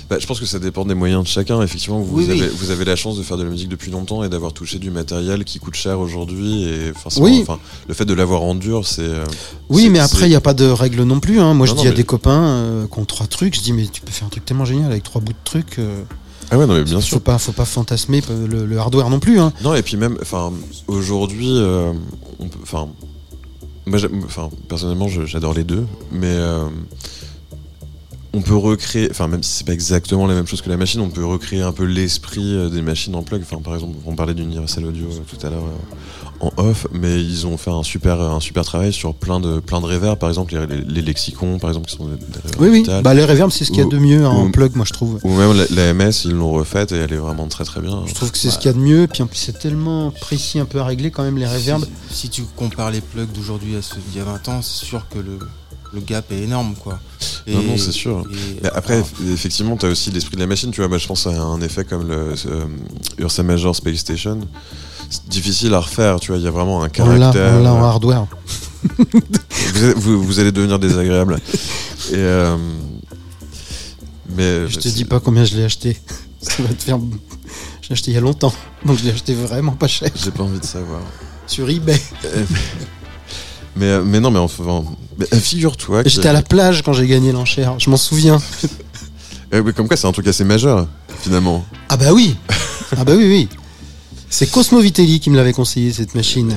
Bah, je pense que ça dépend des moyens de chacun. Effectivement, vous, Oui, oui. avez, vous avez la chance de faire de la musique depuis longtemps et d'avoir touché du matériel qui coûte cher aujourd'hui. Et forcément, Oui. enfin, le fait de l'avoir en dur, c'est. euh, Oui, mais après, il n'y a pas de règle non plus. hein. Moi, Non, je non, dis à mais- des copains euh, qui ont trois trucs, je dis, mais tu peux faire un truc tellement génial avec trois bouts de trucs. euh, Ah ouais, non, mais bien faut sûr. pas, faut pas fantasmer le, le hardware non plus. Hein. Non, et puis même, enfin, aujourd'hui, euh, on peut, enfin, moi, j'aime- enfin, personnellement, j'adore les deux, mais on peut recréer, enfin, même si c'est pas exactement la même chose que la machine, on peut recréer un peu l'esprit euh, des machines en plug. Enfin, par exemple, on parlait d'Universal Audio euh, tout à l'heure euh, en off, mais ils ont fait un super, un super travail sur plein de, plein de reverbs, par exemple, les, les- les lexicons, par exemple, qui sont des, des reverbs Oui, oui. Bah, les reverbs, c'est ce qu'il y a de mieux en ou- plug, moi, je trouve. Ou même la, la MS, ils l'ont refaite et elle est vraiment très très bien. Je trouve que c'est ce qu'il y a de mieux. Puis en plus, c'est tellement précis, un peu à régler quand même les reverbs. Si, si tu compares les plugs d'aujourd'hui à ceux d'il y a 20 ans, c'est sûr que le, le gap est énorme, quoi. Et- Non, non, c'est sûr. et- Mais après, alors, eff- effectivement, tu as aussi l'esprit de la machine. Tu vois, moi, je pense à un effet comme le euh, Ursa Major Space Station. C'est difficile à refaire, tu vois. Il y a vraiment un caractère. on l'a en hardware. [LAUGHS] vous, allez, vous- vous allez devenir désagréable. Et euh, mais Je te dis pas combien je l'ai acheté. [LAUGHS] Ça va te faire. Je l'ai acheté il y a longtemps. Donc je l'ai acheté vraiment pas cher. J'ai pas envie de savoir. Sur eBay. Mais, euh, mais non, mais enfin, mais, euh, figure-toi. que- J'étais à la plage quand j'ai gagné l'enchère. Je m'en souviens. [LAUGHS] Euh, comme quoi, c'est un truc assez majeur, finalement. Ah bah oui. [LAUGHS] Ah bah oui, oui. C'est Cosmo Vitelli qui me l'avait conseillé cette machine.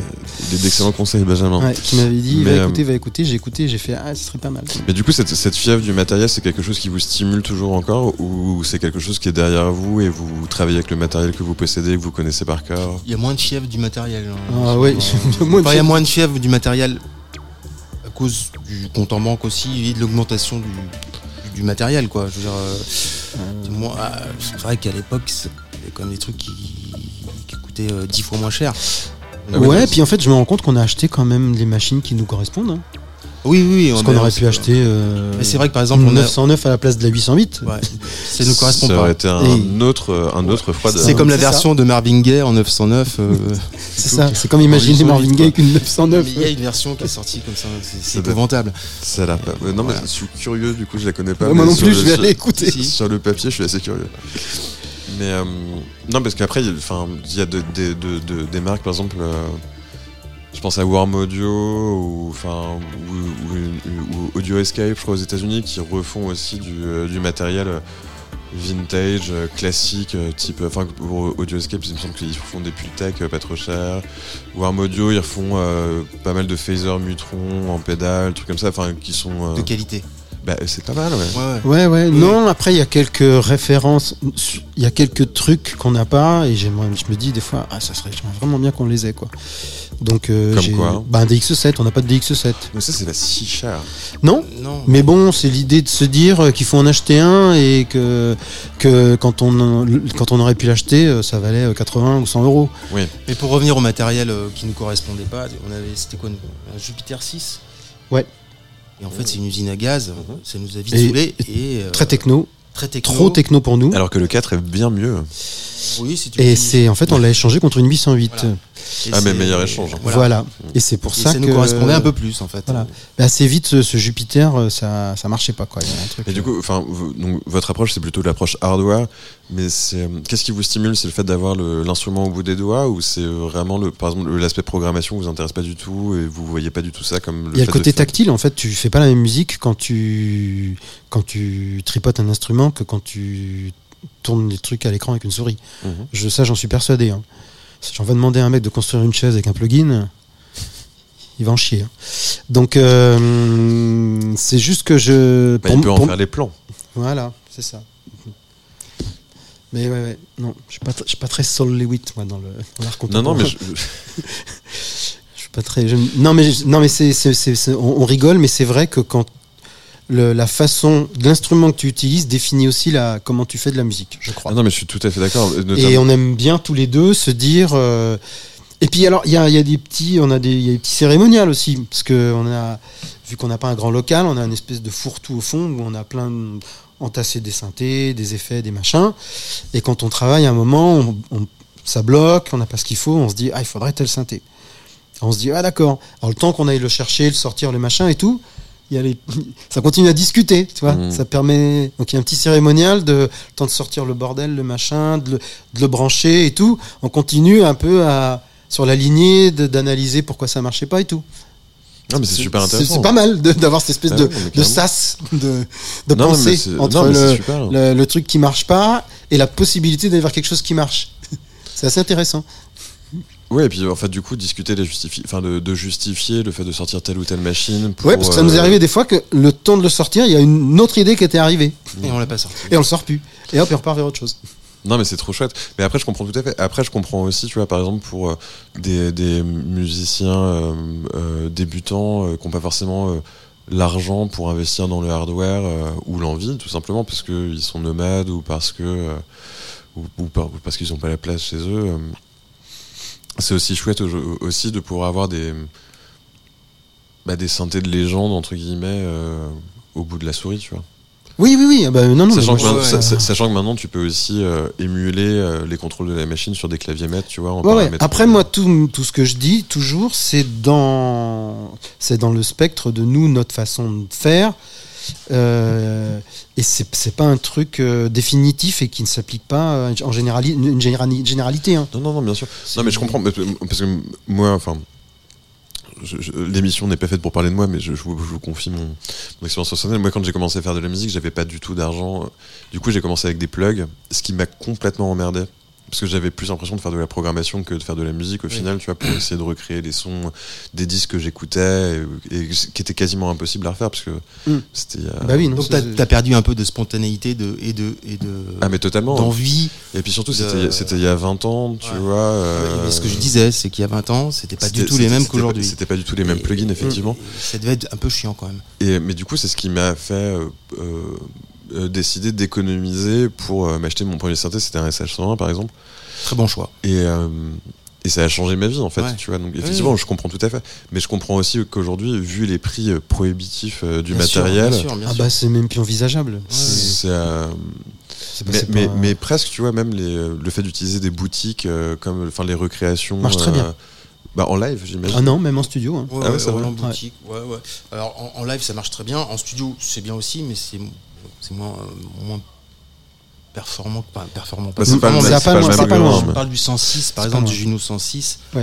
Il est d'excellents conseils, Benjamin. Ouais, qui m'avait dit Mais, va euh, écouter, va écouter. J'ai écouté, j'ai fait ah ce serait pas mal. Mais du coup, cette, cette fièvre du matériel, c'est quelque chose qui vous stimule toujours encore ou c'est quelque chose qui est derrière vous et vous travaillez avec le matériel que vous possédez, que vous connaissez par cœur? Il y a moins de fièvre du matériel. hein. Ah ouais, Euh, [LAUGHS] moins de enfin, il y a fièvre. moins de fièvre du matériel à cause du compte en banque aussi et de l'augmentation du, matériel, quoi. Je veux dire, euh, ah, c'est vrai qu'à l'époque, c'est- il y avait quand même des trucs qui, coûtaient euh, 10 fois moins cher. Ah ouais, puis en fait, je me rends compte qu'on a acheté quand même les machines qui nous correspondent. hein. Oui, oui. Parce on qu'on aurait pu acheter euh, Mais c'est vrai que par exemple, on a- 909 à la place de la 808. Ouais, ça nous correspond ça pas. aurait été un Et- autre, un autre froid. de- C'est comme la ça. version de Marvin Gaye en 909. euh, [LAUGHS] C'est ça, c'est comme imaginer Marvin Gaye avec une 909. mais il y a une version qui est sortie comme ça, c'est Ça épouvantable. Ça pas. euh, non, mais je suis curieux, du coup, je la connais pas. Ouais, moi non plus, le- je vais aller écouter. Sur le papier, je suis assez curieux. Mais euh, non, parce qu'après, il y a- des marques, par exemple, euh, je pense à Warm Audio ou, ou, Audio Escape, je crois, aux États-Unis, qui refont aussi du, euh, du matériel euh, vintage, classique, type. Enfin, pour Audio Escape, il me semble qu'ils font des Pultec euh, pas trop chers. Warm Audio, ils refont pas mal de phaser Mutron en pédale, trucs comme ça, enfin, qui sont. De qualité. Bah, c'est pas mal, ouais. Ouais, ouais. Ouais, ouais. Oui. Non, après, il y a quelques références, il y a quelques trucs qu'on n'a pas, et je me dis des fois, ah, ça serait j'aimerais vraiment bien qu'on les ait, quoi. Donc, euh, Comme j'ai- quoi bah, un DX7, on n'a pas de DX7. Mais ça, c'est pas si cher. Non? Non. mais bon, c'est l'idée de se dire euh, qu'il faut en acheter un et que, que quand, on, quand on aurait pu l'acheter, euh, ça valait euh, 80 ou 100 euros. Mais pour revenir au matériel euh, qui nous correspondait pas, on avait c'était quoi un Jupiter 6 Ouais. Et en fait, c'est une usine à gaz, ça nous a vite Et- saoulé et euh, Très techno, très techno. trop techno pour nous. Alors que le 4 est bien mieux. Oui, c'est une Et c'est en fait, on l'a échangé contre une 808. Voilà. Et Ah, mais meilleur échange. Voilà. Voilà. Et c'est pour Et ça, ça que nous correspondait un peu plus en fait. Voilà. Mais assez vite, ce, ce Jupiter, euh, ça, ça marchait pas quoi. Il y a un truc, Et du euh, coup, enfin, votre approche, c'est plutôt l'approche hardware. Mais c'est euh, qu'est-ce qui vous stimule? C'est le fait d'avoir l'instrument au bout des doigts ou c'est euh, vraiment le, par exemple, le- l'aspect programmation vous intéresse pas du tout et vous voyez pas du tout ça comme le il y a le côté tactile. En fait, tu fais pas la même musique quand tu quand tu tripotes un instrument que quand tu tournes des trucs à l'écran avec une souris. Mhm. Je, ça, j'en suis persuadé. Hein. Si j'en vais demander à un mec de construire une chaise avec un plugin, il va en chier. hein. Donc, euh, c'est juste que je. Bah, il peut en pour- faire les plans. Voilà, c'est ça. Mais ouais, ouais, non, je suis pas, je suis pas très Soul Lewitt, moi, dans le dans l'art Non, non, contemporain. mais je- [LAUGHS] Je suis pas très. je- non, mais, non, mais c'est- on rigole, mais c'est vrai que quand le- la façon l'instrument que tu utilises définit aussi la, comment tu fais de la musique, je crois. Ah non, mais je suis tout à fait d'accord. Et Notamment- on aime bien tous les deux se dire. euh, Et puis alors, il y a, y a des petits, on a des, il y a des petits cérémoniales aussi, parce que on a, vu qu'on n'a pas un grand local, on a une espèce de fourre-tout au fond où on a plein de- entassé des synthés, des effets, des machins. Et quand on travaille, à un moment, on, on- ça bloque, on n'a pas ce qu'il faut, on se dit ah il faudrait tel synthé. On se dit ah d'accord. Alors le temps qu'on aille le chercher, le sortir, le machin et tout. Il y a les... [LAUGHS] Ça continue à discuter, tu vois. Mhm. Ça permet. Donc il y a un petit cérémonial de le temps de sortir le bordel, le machin, de le, de le brancher et tout. On continue un peu à sur la lignée d'analyser pourquoi ça marchait pas et tout. Non, mais c'est super intéressant. C'est pas mal d'avoir cette espèce Ah de, mais de sas de, de Non, pensée entre non, le, super. le, le truc qui marche pas et la possibilité d'aller vers quelque chose qui marche. [LAUGHS] C'est assez intéressant. Ouais, et puis en fait, du coup, discuter, les justifier, enfin, de, de justifier le fait de sortir telle ou telle machine. Pour, Ouais, parce que ça nous est euh, arrivé des fois que le temps de le sortir, il y a une autre idée qui était arrivée Et on l'a pas sorti. et on le sort plus. Et hop, et on repart vers autre chose. Non, mais c'est trop chouette. Mais après, je comprends tout à fait. Après, je comprends aussi, tu vois, par exemple, pour euh, des, des musiciens euh, euh, débutants euh, qui n'ont pas forcément euh, l'argent pour investir dans le hardware euh, ou l'envie, tout simplement, parce qu'ils sont nomades ou parce que euh, ou, ou par- ou parce qu'ils n'ont pas la place chez eux. C'est aussi chouette au- aussi de pouvoir avoir des bah, des synthés de légende entre guillemets euh, au bout de la souris, tu vois. Oui, oui, oui. ah bah, non, non, Sachant que, maintenant, je- sa- sa- sachant que maintenant tu peux aussi euh, émuler euh, les contrôles de la machine sur des claviers maîtres, tu vois. En Ouais, ouais. paramètres. Après, moi, tout, tout ce que je dis, toujours, c'est dans, c'est dans le spectre de nous, notre façon de faire. Euh, et c'est c'est pas un truc euh, définitif et qui ne s'applique pas euh, en générali une générali- généralité. hein. Non, non, non, bien sûr. Non, mais je comprends. mais- Parce que moi, enfin. L'émission n'est pas faite pour parler de moi, mais je, je vous, je vous confie mon, mon expérience personnelle. Moi, quand j'ai commencé à faire de la musique, j'avais pas du tout d'argent. Du coup, j'ai commencé avec des plugs, ce qui m'a complètement emmerdé. Parce que j'avais plus l'impression de faire de la programmation que de faire de la musique au Oui. final, tu vois, pour essayer de recréer les sons des disques que j'écoutais et, et qui était quasiment impossible à refaire parce que Mm. c'était. il y a- Bah oui, non, Donc t'as as perdu un peu de spontanéité de, et de et de Ah, mais totalement. d'envie. Et puis surtout, de- c'était c'était il y a 20 ans, tu Ouais. vois. euh, Mais ce que je disais, c'est qu'il y a 20 ans, c'était pas du tout les mêmes qu'aujourd'hui. C'était pas du tout les mêmes plugins, effectivement. et Ça devait être un peu chiant quand même. Et, mais du coup, c'est ce qui m'a fait euh, euh, décider d'économiser pour euh, m'acheter mon premier synthé. C'était un SH101 par exemple. Très bon choix. Et, euh, et ça a changé ma vie en fait, Ouais. tu vois. Donc effectivement, je comprends tout à fait. Mais je comprends aussi qu'aujourd'hui, vu les prix euh, prohibitifs euh, du Bien sûr, matériel, bien sûr, bien Ah sûr. bah c'est même plus envisageable. c'est C'est pas- mais, mais, presque, tu vois, même les, le fait d'utiliser des boutiques euh, comme enfin les recréations. Marche très bien. Bah, en live, j'imagine. Ah non, même en studio. hein. Ouais, Ah ouais, ouais, ça ouais, va en boutique, ouais, ouais. Alors en, en live ça marche très bien, en studio c'est bien aussi, mais c'est c'est moins, euh, moins performant que pas performant. Bah, c'est pas c'est pas loin, c'est pas Je parle du 106, par C'est exemple du Juno 106. Ouais.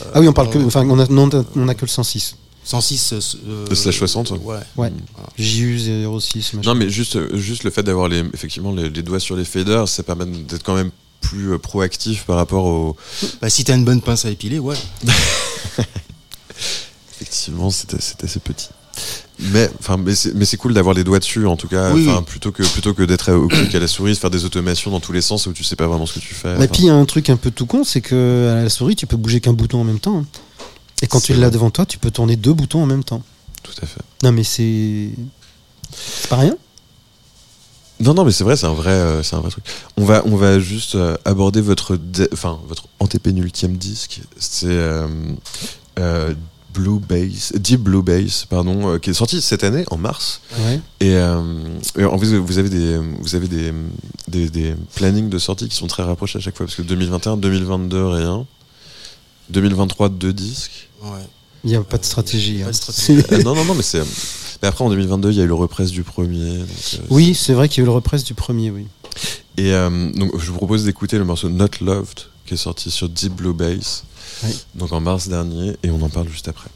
Euh, Ah oui, on parle que. euh, Enfin, on a, non, on a que le 106. 106 euh, De slash 60, Ouais. Ouais. JU 06. machin. Non, mais juste, juste le fait d'avoir les, effectivement les, les doigts sur les faders, ça permet d'être quand même plus euh, proactif par rapport au. Bah, si t'as une bonne pince à épiler, ouais. [LAUGHS] [LAUGHS] Effectivement, c'était assez petit. Mais, enfin, mais c'est mais c'est cool d'avoir les doigts dessus, en tout cas, Oui, enfin, oui. plutôt que plutôt que d'être au clic à la souris, de faire des automations dans tous les sens où tu sais pas vraiment ce que tu fais. Et puis il y a un truc un peu tout con, c'est que à la souris, tu peux bouger qu'un bouton en même temps. hein. Et quand tu l'as devant toi, tu peux tourner deux boutons en même temps. tout à fait. Non mais c'est. C'est pas rien Non, non, mais c'est vrai, c'est un vrai, euh, c'est un vrai truc. On va, on va juste euh, aborder votre, enfin, votre antépénultième disque. C'est euh, Blue Bass, Deep Blue Bass, pardon, euh, qui est sorti cette année en mars. Ouais. Et, euh, et en plus, vous avez des, vous avez des, des, des plannings de sortie qui sont très rapprochés à chaque fois, parce que 2021, 2022, rien. 2023, deux disques. ouais. Il n'y a pas de stratégie. Pas hein. de stratégie. [LAUGHS] Euh, non, non, non, mais c'est. Mais après, en 2022, il y a eu le represse du premier. donc, euh, Oui, c'est vrai qu'il y a eu le represse du premier, oui. Et euh, donc, je vous propose d'écouter le morceau Not Loved, qui est sorti sur Deep Blue Bass, Oui. donc en mars dernier, et on en parle juste après.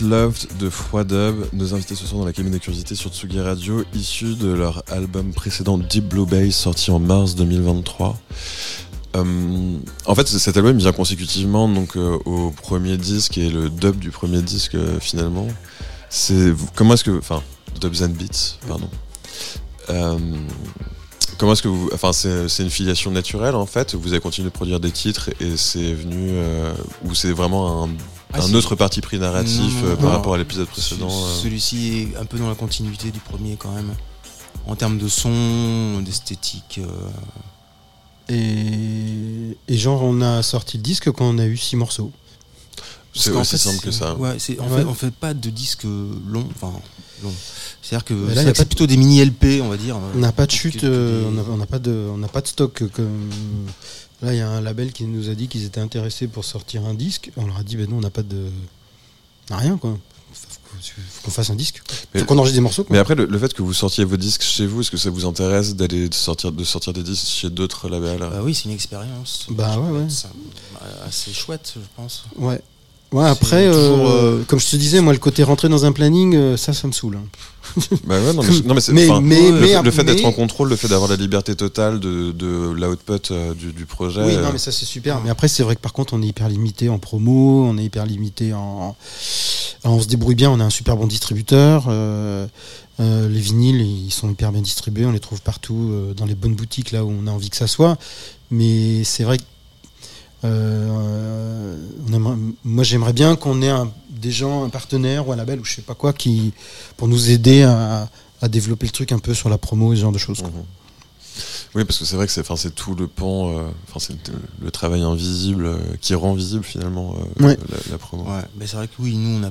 Loved de Froidub, nos invités ce soir dans la cabine des curiosités sur Tsugi Radio, issus de leur album précédent Deep Blue Bass, sorti en mars 2023. Euh, en fait, cet album vient consécutivement donc euh, au premier disque et le dub du premier disque euh, finalement. C'est comment est-ce que, enfin, Dubs and Beats, pardon. Comment est-ce que vous, enfin, c'est une filiation naturelle en fait. Vous avez continué de produire des titres et c'est venu ou c'est vraiment un, Ah, un autre parti pris narratif Non, non, euh, par non. rapport à l'épisode précédent. euh. Celui-ci est un peu dans la continuité du premier quand même. En termes de son, d'esthétique. euh, Et, et genre, on a sorti le disque quand on a eu six morceaux. C'est aussi fait, simple que ça. Ouais, en Ouais. fait, on fait pas de. Enfin, longs. C'est-à-dire que c'est plutôt des mini LP, on va dire. On n'a pas de chute, que- euh, des- on n'a on pas de, on n'a pas de stock. euh, Comme... Là, il y a un label qui nous a dit qu'ils étaient intéressés pour sortir un disque. On leur a dit, ben non, on n'a pas de, on rien quoi. Faut, faut qu'on fasse un disque. Mais- Faut qu'on enregistre des morceaux. Quoi. Mais après, le, le fait que vous sortiez vos disques chez vous, est-ce que ça vous intéresse d'aller de sortir, de sortir des disques chez d'autres labels? Bah oui, c'est une expérience. Bah ouais, ouais. C'est assez chouette, je pense. Ouais. Ouais, après, toujours, euh, euh, comme je te disais, moi, le côté rentrer dans un planning, euh, ça, ça me saoule. hein. [LAUGHS] Bah ouais, non, mais, [LAUGHS] non, mais c'est- Mais- enfin, mais- le, fait d'être en contrôle, le fait d'avoir la liberté totale de, de l'output du, du projet. Oui, non, mais ça c'est super. Mais après, c'est vrai que par contre, on est hyper limité en promo, on est hyper limité en. Alors, on se débrouille bien, on a un super bon distributeur. euh, euh, les vinyles, ils sont hyper bien distribués, on les trouve partout euh, dans les bonnes boutiques là où on a envie que ça soit. Mais c'est vrai que. Euh, on aimerait- moi, j'aimerais bien qu'on ait un- des gens, un partenaire ou un label ou je sais pas quoi, qui pour nous aider à, à développer le truc un peu sur la promo et ce genre de choses. quoi. Mhm. Oui, parce que c'est vrai que c'est, enfin, c'est tout le pan, euh, enfin, c'est le, le travail invisible euh, qui rend visible finalement euh, Ouais. la, la promo. Ouais, mais c'est vrai que oui, nous, on a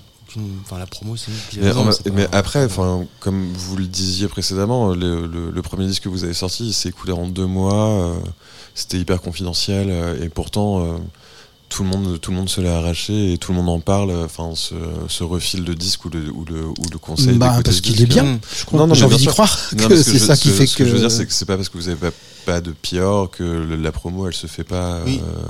Enfin, la promo, c'est Mais, mais pas- après, enfin, comme vous le disiez précédemment, le, le- le premier disque que vous avez sorti, il s'est écoulé en deux mois. C'était hyper confidentiel euh, et pourtant euh, tout le monde, tout le monde se l'est arraché et tout le monde en parle. euh, Enfin, ce, ce refil de disque ou le, ou le, ou le conseil. Bah, parce ce qu'il est bien. Je crois. Non, non, J'ai envie d'y croire Non, que parce c'est je- ça qui ce- fait ce que. je veux dire, c'est que c'est pas parce que vous avez pas, pas de PR que le- la promo, elle se fait pas Oui. euh,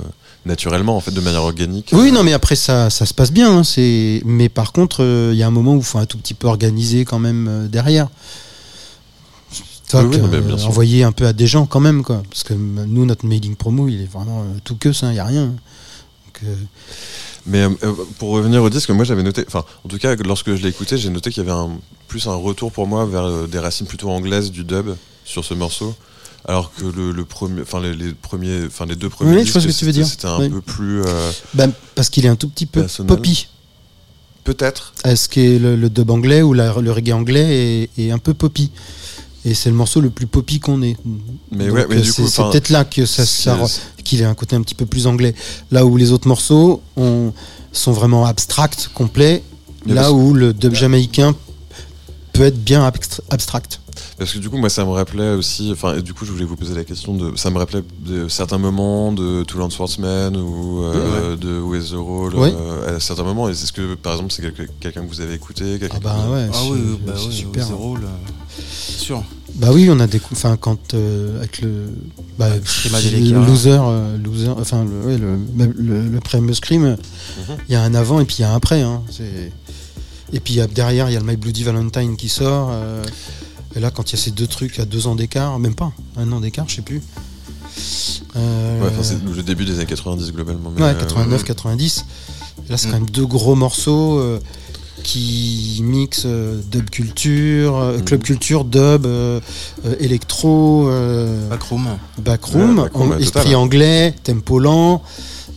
naturellement, en fait, de manière organique. Oui, non, mais après ça, ça se passe bien. hein, c'est, mais par contre, il y a un moment où il faut un tout petit peu organiser quand même euh, derrière. Toc, Oui, oui, non, mais bien euh, envoyer un peu à des gens quand même, quoi. Parce que euh, nous, notre mailing promo, il est vraiment euh, tout que ça, il y a rien. Donc, Mais euh, pour revenir au disque, moi j'avais noté, enfin en tout cas lorsque je l'ai écouté, j'ai noté qu'il y avait un, plus un retour pour moi vers euh, des racines plutôt anglaises du dub sur ce morceau, alors que le, le premier, enfin les, les premiers, enfin les deux premiers Oui, disques, que tu veux c'était- dire. c'était un Oui. peu plus euh, bah, parce qu'il est un tout petit peu Personnel. poppy. peut-être. Est-ce que le, le dub anglais ou la- le reggae anglais est, est un peu poppy? Et c'est le morceau le plus poppy qu'on ait. Mais Donc, ouais, mais euh, du c'est coup, c'est enfin, peut-être là que ça, qu'il ait un côté un petit peu plus anglais. Là où les autres morceaux ont- sont vraiment abstracts, complets. Là où le dub jamaïcain peut être bien abstra- abstract. Parce que du coup, moi, ça me rappelait aussi. Enfin, du coup, je voulais vous poser la question de. Ça me rappelait de certains moments de Toulon Sportsman ou euh, de Où is the Role Ouais. euh, à certains moments. Et est-ce que, par exemple, c'est quelqu'un que vous avez écouté quelqu'un Ah bah que ouais, Ah oui, oui, bah c'est oui, super. zéro, là. Bien sûr. Bah oui, on a des coups. Enfin, quand euh, avec le, bah, le Adelekara. loser, euh, loser, enfin le, ouais, le, le, le premier scream, Mhm. il y a un avant et puis il y a un après. Hein. Et puis il y a- derrière, il y a le My Bloody Valentine qui sort. euh, et là, quand il y a ces deux trucs à deux ans d'écart, même pas, un an d'écart, je sais plus. Euh, Ouais, enfin, c'est le début des années 90 globalement. mais, ouais, euh, 89, 90. Là, c'est Mm. quand même deux gros morceaux euh, qui mixent euh, dub culture, euh, Mhm. club culture, dub, euh, euh, électro, euh, Backroom. backroom, Ouais, backroom, en- ouais, esprit total. anglais, tempo lent.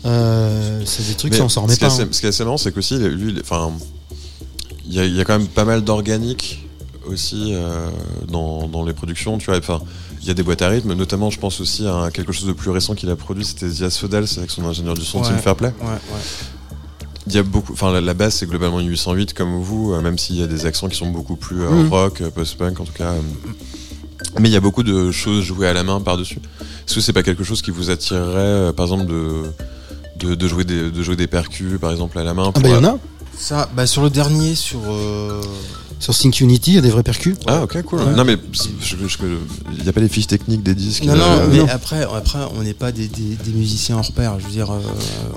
euh, c'est des trucs, mais ça on s'en remet pas. assez- hein. Ce qui est assez marrant, c'est qu'aussi, lui, il est- enfin, il y, y a quand même pas mal d'organique aussi euh, dans, dans les productions. Tu vois, enfin, il y a des boîtes à rythme, notamment, je pense aussi à quelque chose de plus récent qu'il a produit, c'était The Asphodel, c'est avec son ingénieur du son, Ouais. Tim Fairplay. Ouais, ouais. Il y a beaucoup, enfin la, la base c'est globalement une 808 comme vous, euh, même s'il y a des accents qui sont beaucoup plus euh, Mhm. rock, post-punk en tout cas. euh. mais il y a beaucoup de choses jouées à la main par-dessus. Est-ce que c'est pas quelque chose qui vous attirerait, euh, par exemple, de, de, de jouer des, de jouer des percus, par exemple, à la main Ah bah il y en a. Ça, bah sur le dernier, sur. euh, Sur Sync Unity, il y a des vrais percus. Ah ok cool. Non mais il n'y a pas les fiches techniques des disques. Non, non, euh, mais non. après, après, on n'est pas des, des- des musiciens hors pair. Je veux dire, euh,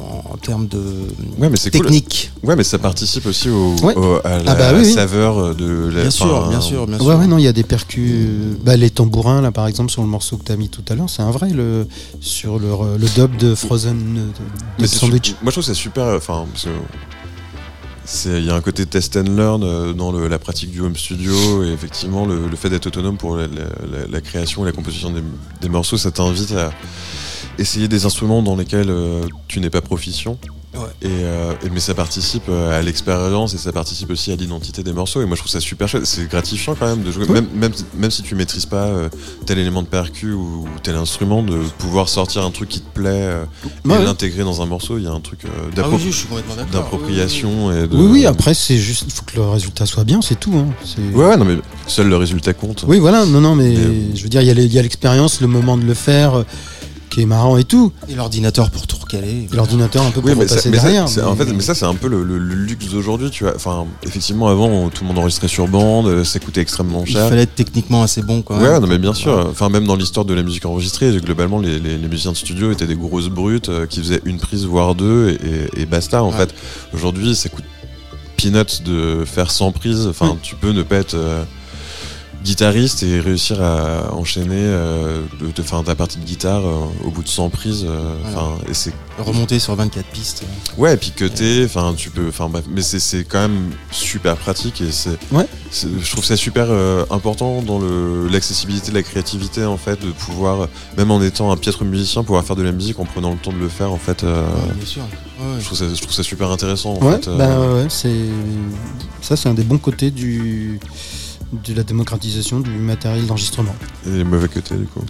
en, en termes de Ouais mais c'est cool. technique. Ouais mais ça participe aussi au, Ouais. au- à la Ah bah oui, oui. saveur de la. Bien sûr, bien sûr, bien sûr. Ouais, ouais, non, il y a des percus. euh, Bah, les tambourins, là, par exemple, sur le morceau que tu as mis tout à l'heure, c'est un vrai, le, sur le, dub de Frozen de, Mais Sandwich. Moi, je trouve que c'est super. Enfin, parce que c'est- il y a un côté test and learn euh, dans le- la pratique du home studio et effectivement le, fait d'être autonome pour la création et la composition des, des morceaux, ça t'invite à essayer des instruments dans lesquels euh, tu n'es pas proficient. Ouais. Et, euh, et- mais ça participe euh, à l'expérience et ça participe aussi à l'identité des morceaux. Et moi, je trouve ça super chouette. C'est gratifiant quand même de jouer, même, même, même si tu maîtrises pas euh, tel élément de percu ou, tel instrument, de pouvoir sortir un truc qui te plaît euh, et Ouais, l'intégrer dans un morceau. Il y a un truc euh, Ah oui, je suis complètement d'accord. d'appropriation et de. Oui, oui, après, c'est juste, il faut que le résultat soit bien, c'est tout. hein. Ouais, ouais, non, mais seul le résultat compte. Oui, voilà, non, non, mais Mais- je veux dire, il y a les- il y a l'expérience, le moment de le faire, euh, qui est marrant et tout. Et l'ordinateur pour tout recaler. Et L'ordinateur un peu pour Oui, mais ça, repasser mais ça, derrière. c'est- en fait, mais ça, c'est un peu le, le- le luxe d'aujourd'hui, tu vois. Enfin, effectivement, avant, tout le monde enregistrait sur bande, euh, ça coûtait extrêmement il cher. fallait être techniquement assez bon quand Ouais, même. non, mais bien sûr. Enfin, même dans l'histoire de la musique enregistrée, globalement, les, les- les musiciens de studio étaient des grosses brutes euh, qui faisaient une prise, voire deux, et, et- et basta. En Ouais. fait, aujourd'hui, ça coûte peanuts de faire 100 prises. Enfin, tu peux ne pas être euh, guitariste et réussir à enchaîner euh, de, de- ta partie de guitare euh, au bout de 100 prises. euh, Voilà. Et c'est Remonter sur 24 pistes. Ouais, et puis cutter, enfin tu peux, enfin mais c'est quand même super pratique et c'est, Ouais. je trouve ça super euh, important dans l'accessibilité, la créativité en fait, de pouvoir, même en étant un piètre musicien, pouvoir faire de la musique en prenant le temps de le faire en fait. euh, Ouais, bien sûr. Ouais, je trouve ça, je trouve ça super intéressant en Ouais, fait. bah, c'est ça, c'est un des bons côtés du de la démocratisation du matériel d'enregistrement. et les mauvais côtés du coup.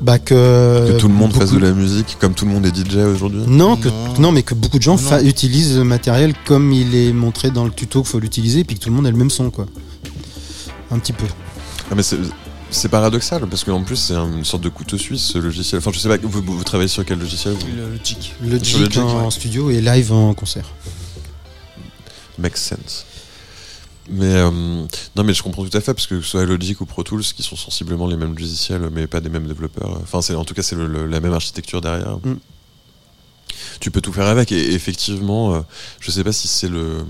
Bah que, que tout le monde fasse de la musique, comme tout le monde est DJ aujourd'hui? Non, que, Non. non, mais que beaucoup de gens fa- utilisent le matériel comme il est montré dans le tuto qu'il faut l'utiliser, et puis que tout le monde a le même son, quoi. Un petit peu. Ah, mais c'est c'est paradoxal parce qu'en plus c'est une sorte de couteau suisse ce logiciel. Enfin je sais pas, vous, travaillez sur quel logiciel vous? Le, le chic. Le Sur le jig jig, en, ouais. studio et live en concert. Makes sense. Mais euh, non, mais je comprends tout à fait parce que que ce soit Logic ou Pro Tools, qui sont sensiblement les mêmes logiciels, mais pas des mêmes développeurs. Enfin, c'est en tout cas c'est la même architecture derrière. Mm. Tu peux tout faire avec. Et effectivement, euh, je sais pas si c'est le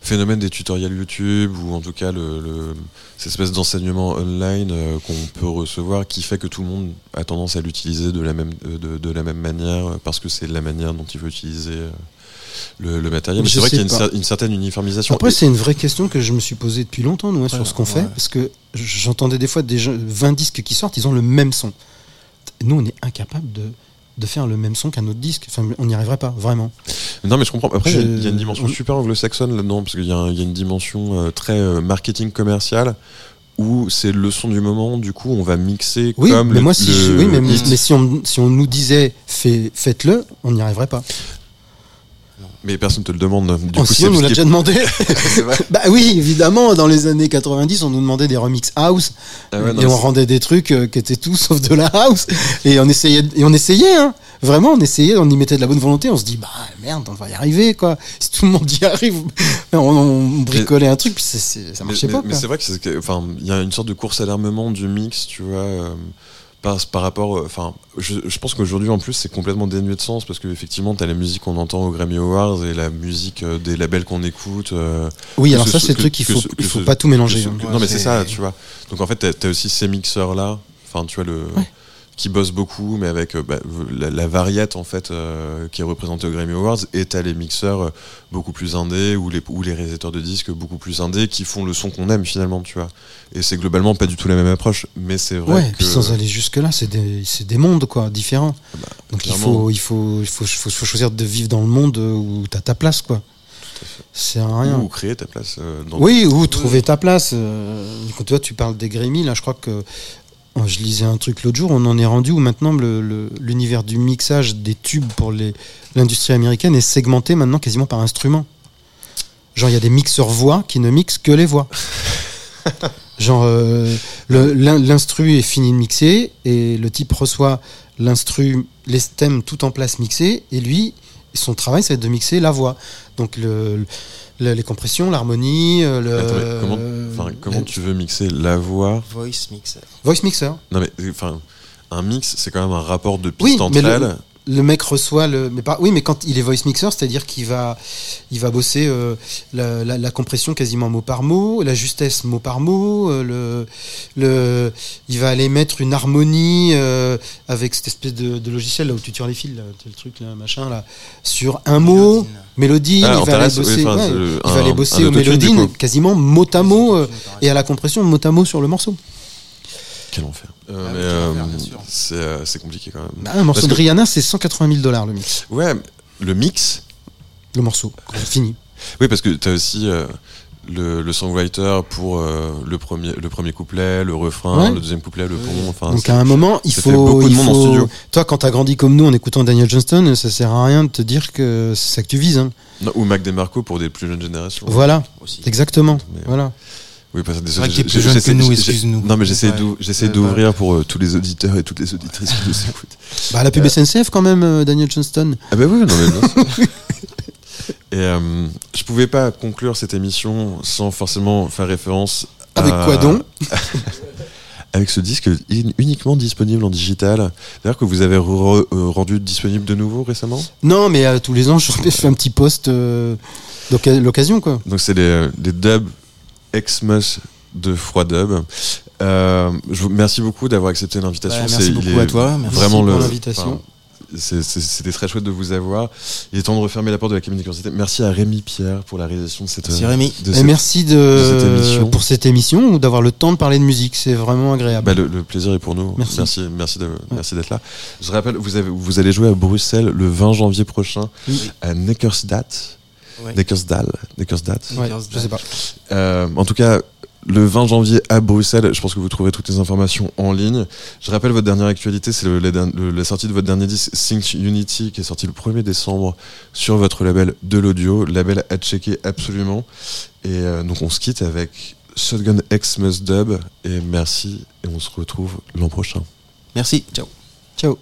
phénomène des tutoriels YouTube ou en tout cas le, le- cette espèce d'enseignement online euh, qu'on peut recevoir qui fait que tout le monde a tendance à l'utiliser de la même euh, de, de la même manière parce que c'est la manière dont il veut utiliser euh, le, le matériel. Mais c'est vrai qu'il y a une, pas. cer- une certaine uniformisation. Après, Et- c'est une vraie question que je me suis posée depuis longtemps, nous, hein, sur ce qu'on fait, parce que j'entendais des fois des gens- 20 disques qui sortent, ils ont le même son. Nous, on est incapable de, de faire le même son qu'un autre disque. Enfin, on n'y arriverait pas, vraiment. Non, mais je comprends. Après, il y a- Je- il y, a une dimension on- super anglo-saxonne là-dedans, parce qu'il y, a y une dimension euh, très euh, marketing commercial où c'est le son du moment. Du coup, on va mixer Oui, comme mais le, moi, si, le je- oui, mais, si, on, si on nous disait fait- faites-le, on n'y arriverait pas. Mais personne te le demande. Du Oh, coup, si on nous l'a déjà est- demandé. [LAUGHS] bah oui, évidemment, dans les années 90, on nous demandait des remix house. Ah ouais, non, et on rendait des trucs euh, qui étaient tout [LAUGHS] sauf de la house. Et on essayait, et on essayait, hein. Vraiment, on essayait, on y mettait de la bonne volonté. On se dit, bah merde, on va y arriver, quoi. Si tout le monde y arrive, [LAUGHS] on, on bricolait un truc, puis c'est- c'est- ça marchait mais- pas. mais c'est vrai que c'est que- enfin, il y a une sorte de course à l'armement du mix, tu vois. euh, par, par rapport, euh, enfin, je, je pense qu'aujourd'hui en plus c'est complètement dénué de sens parce que effectivement t'as la musique qu'on entend aux Grammy Awards et la musique euh, des labels qu'on écoute. euh, Oui, alors ce ça, c'est le truc qu'il faut, il faut ce- pas tout mélanger. ce- hein. que- Ouais, non mais c'est ça, tu vois. Donc en fait t'as as aussi ces mixeurs là, enfin tu vois le qui bossent beaucoup, mais avec euh, bah, la, la variette en fait euh, qui est représentée aux Grammy Awards, et t'as les mixeurs euh, beaucoup plus indés ou les ou les réalisateurs de disques beaucoup plus indés qui font le son qu'on aime finalement, tu vois. Et c'est globalement pas du tout la même approche, mais c'est vrai Ouais, que puis sans aller jusque-là, c'est des, c'est des mondes quoi, différents. Donc il faut, il, faut, il faut, faut, faut choisir de vivre dans le monde où tu as ta place. quoi. C'est rien. ou créer ta place euh, dans Oui, ou trouver ta place. Euh, quand toi, tu parles des Grammy, là, je crois que je lisais un truc l'autre jour, on en est rendu où maintenant l'univers du mixage des tubes pour l'industrie américaine est segmenté maintenant quasiment par instrument. Genre, il y a des mixeurs voix qui ne mixent que les voix. [LAUGHS] Genre, euh, l'instru est fini de mixer et le type reçoit l'instru, les stems tout en place mixés et lui, son travail, ça va être de mixer la voix. Donc, le, le- les compressions, l'harmonie, euh, le Attends, comment, le- tu veux mixer la voix Voice mixer. voice mixer. Non mais enfin, un mix, c'est quand même un rapport de Oui, pistes entre mais le- elles. Le mec reçoit le, mais pas, oui, mais quand il est voice mixer, c'est-à-dire qu'il va, il va bosser euh, la, la- la compression quasiment mot par mot, la justesse mot par mot, euh, le, le, il va aller mettre une harmonie euh, avec cette espèce de, de logiciel là où tu tires les fils, là, tu sais, le truc là, machin là, sur un mot, mélodie, Ah, il va aller oui, bosser, enfin, ouais, c'est le- il va un- aller un bosser aux mélodines quasiment mot à mot euh, et à la compression mot à mot sur le morceau. Quel enfer. Euh, Ah euh, c'est euh, c'est compliqué quand même. Bah, un morceau Parce de que- Rihanna, c'est 180 000 dollars le mix, Ouais, le mix. le morceau, fini. Oui, parce que tu as aussi euh, le, le songwriter pour euh, le, premier, le premier couplet, le refrain, Ouais. le deuxième couplet, le pont. Enfin, Donc à un moment, il faut. beaucoup de il monde en faut- studio. Toi, quand t'as grandi comme nous en écoutant Daniel Johnston, ça sert à rien de te dire que c'est ça que tu vises. hein. Non, ou Mac DeMarco pour des plus jeunes générations. Voilà, Aussi. exactement. Mais, euh, Voilà. Oui, parce que désolé. est plus jeune que nous, excuse-nous. Non, mais j'essaie Ouais. Ouais, d'ouvrir pour euh, tous les auditeurs et toutes les auditrices qui nous [LAUGHS] écoutent. Bah, la pub SNCF quand même, euh, Daniel Johnston. Ah bah oui, non mais bien sûr. [LAUGHS] Et euh, je pouvais pas conclure cette émission sans forcément faire référence Avec à- quoi donc [LAUGHS] Avec ce disque uniquement disponible en digital. D'ailleurs que vous avez re- euh, rendu disponible de nouveau récemment? Non, mais euh, tous les ans, je fais un petit post euh, l'occasion, quoi. Donc c'est les, les dubs Xmas de Froid Dub. Euh, je vous merci beaucoup d'avoir accepté l'invitation. Bah, C'est- merci beaucoup est à toi. Merci Vraiment pour le. l'invitation. C'était très chouette de vous avoir. Il est temps de refermer la porte de la cabine d'université. Merci à Rémi Pierre pour la réalisation de cette. Merci Rémi. de Et cette- merci de, de cette émission. pour cette émission ou d'avoir le temps de parler de musique. C'est vraiment agréable. Bah, le, le plaisir est pour nous. Merci. Merci, merci, d'être là. Je rappelle, vous, avez, vous allez jouer à Bruxelles le 20 janvier prochain Oui. à Neckersdat. Ouais. Neckersdal. Neckersdat. Ouais, je sais pas. Euh, en tout cas, le 20 janvier à Bruxelles, je pense que vous trouverez toutes les informations en ligne. Je rappelle votre dernière actualité, c'est la sortie de votre dernier disque Sync Unity qui est sorti le 1er décembre sur votre label de l'audio, label à checker absolument. Et euh, donc on se quitte avec Shotgun X Must Dub et merci et on se retrouve l'an prochain. Merci. Ciao. Ciao.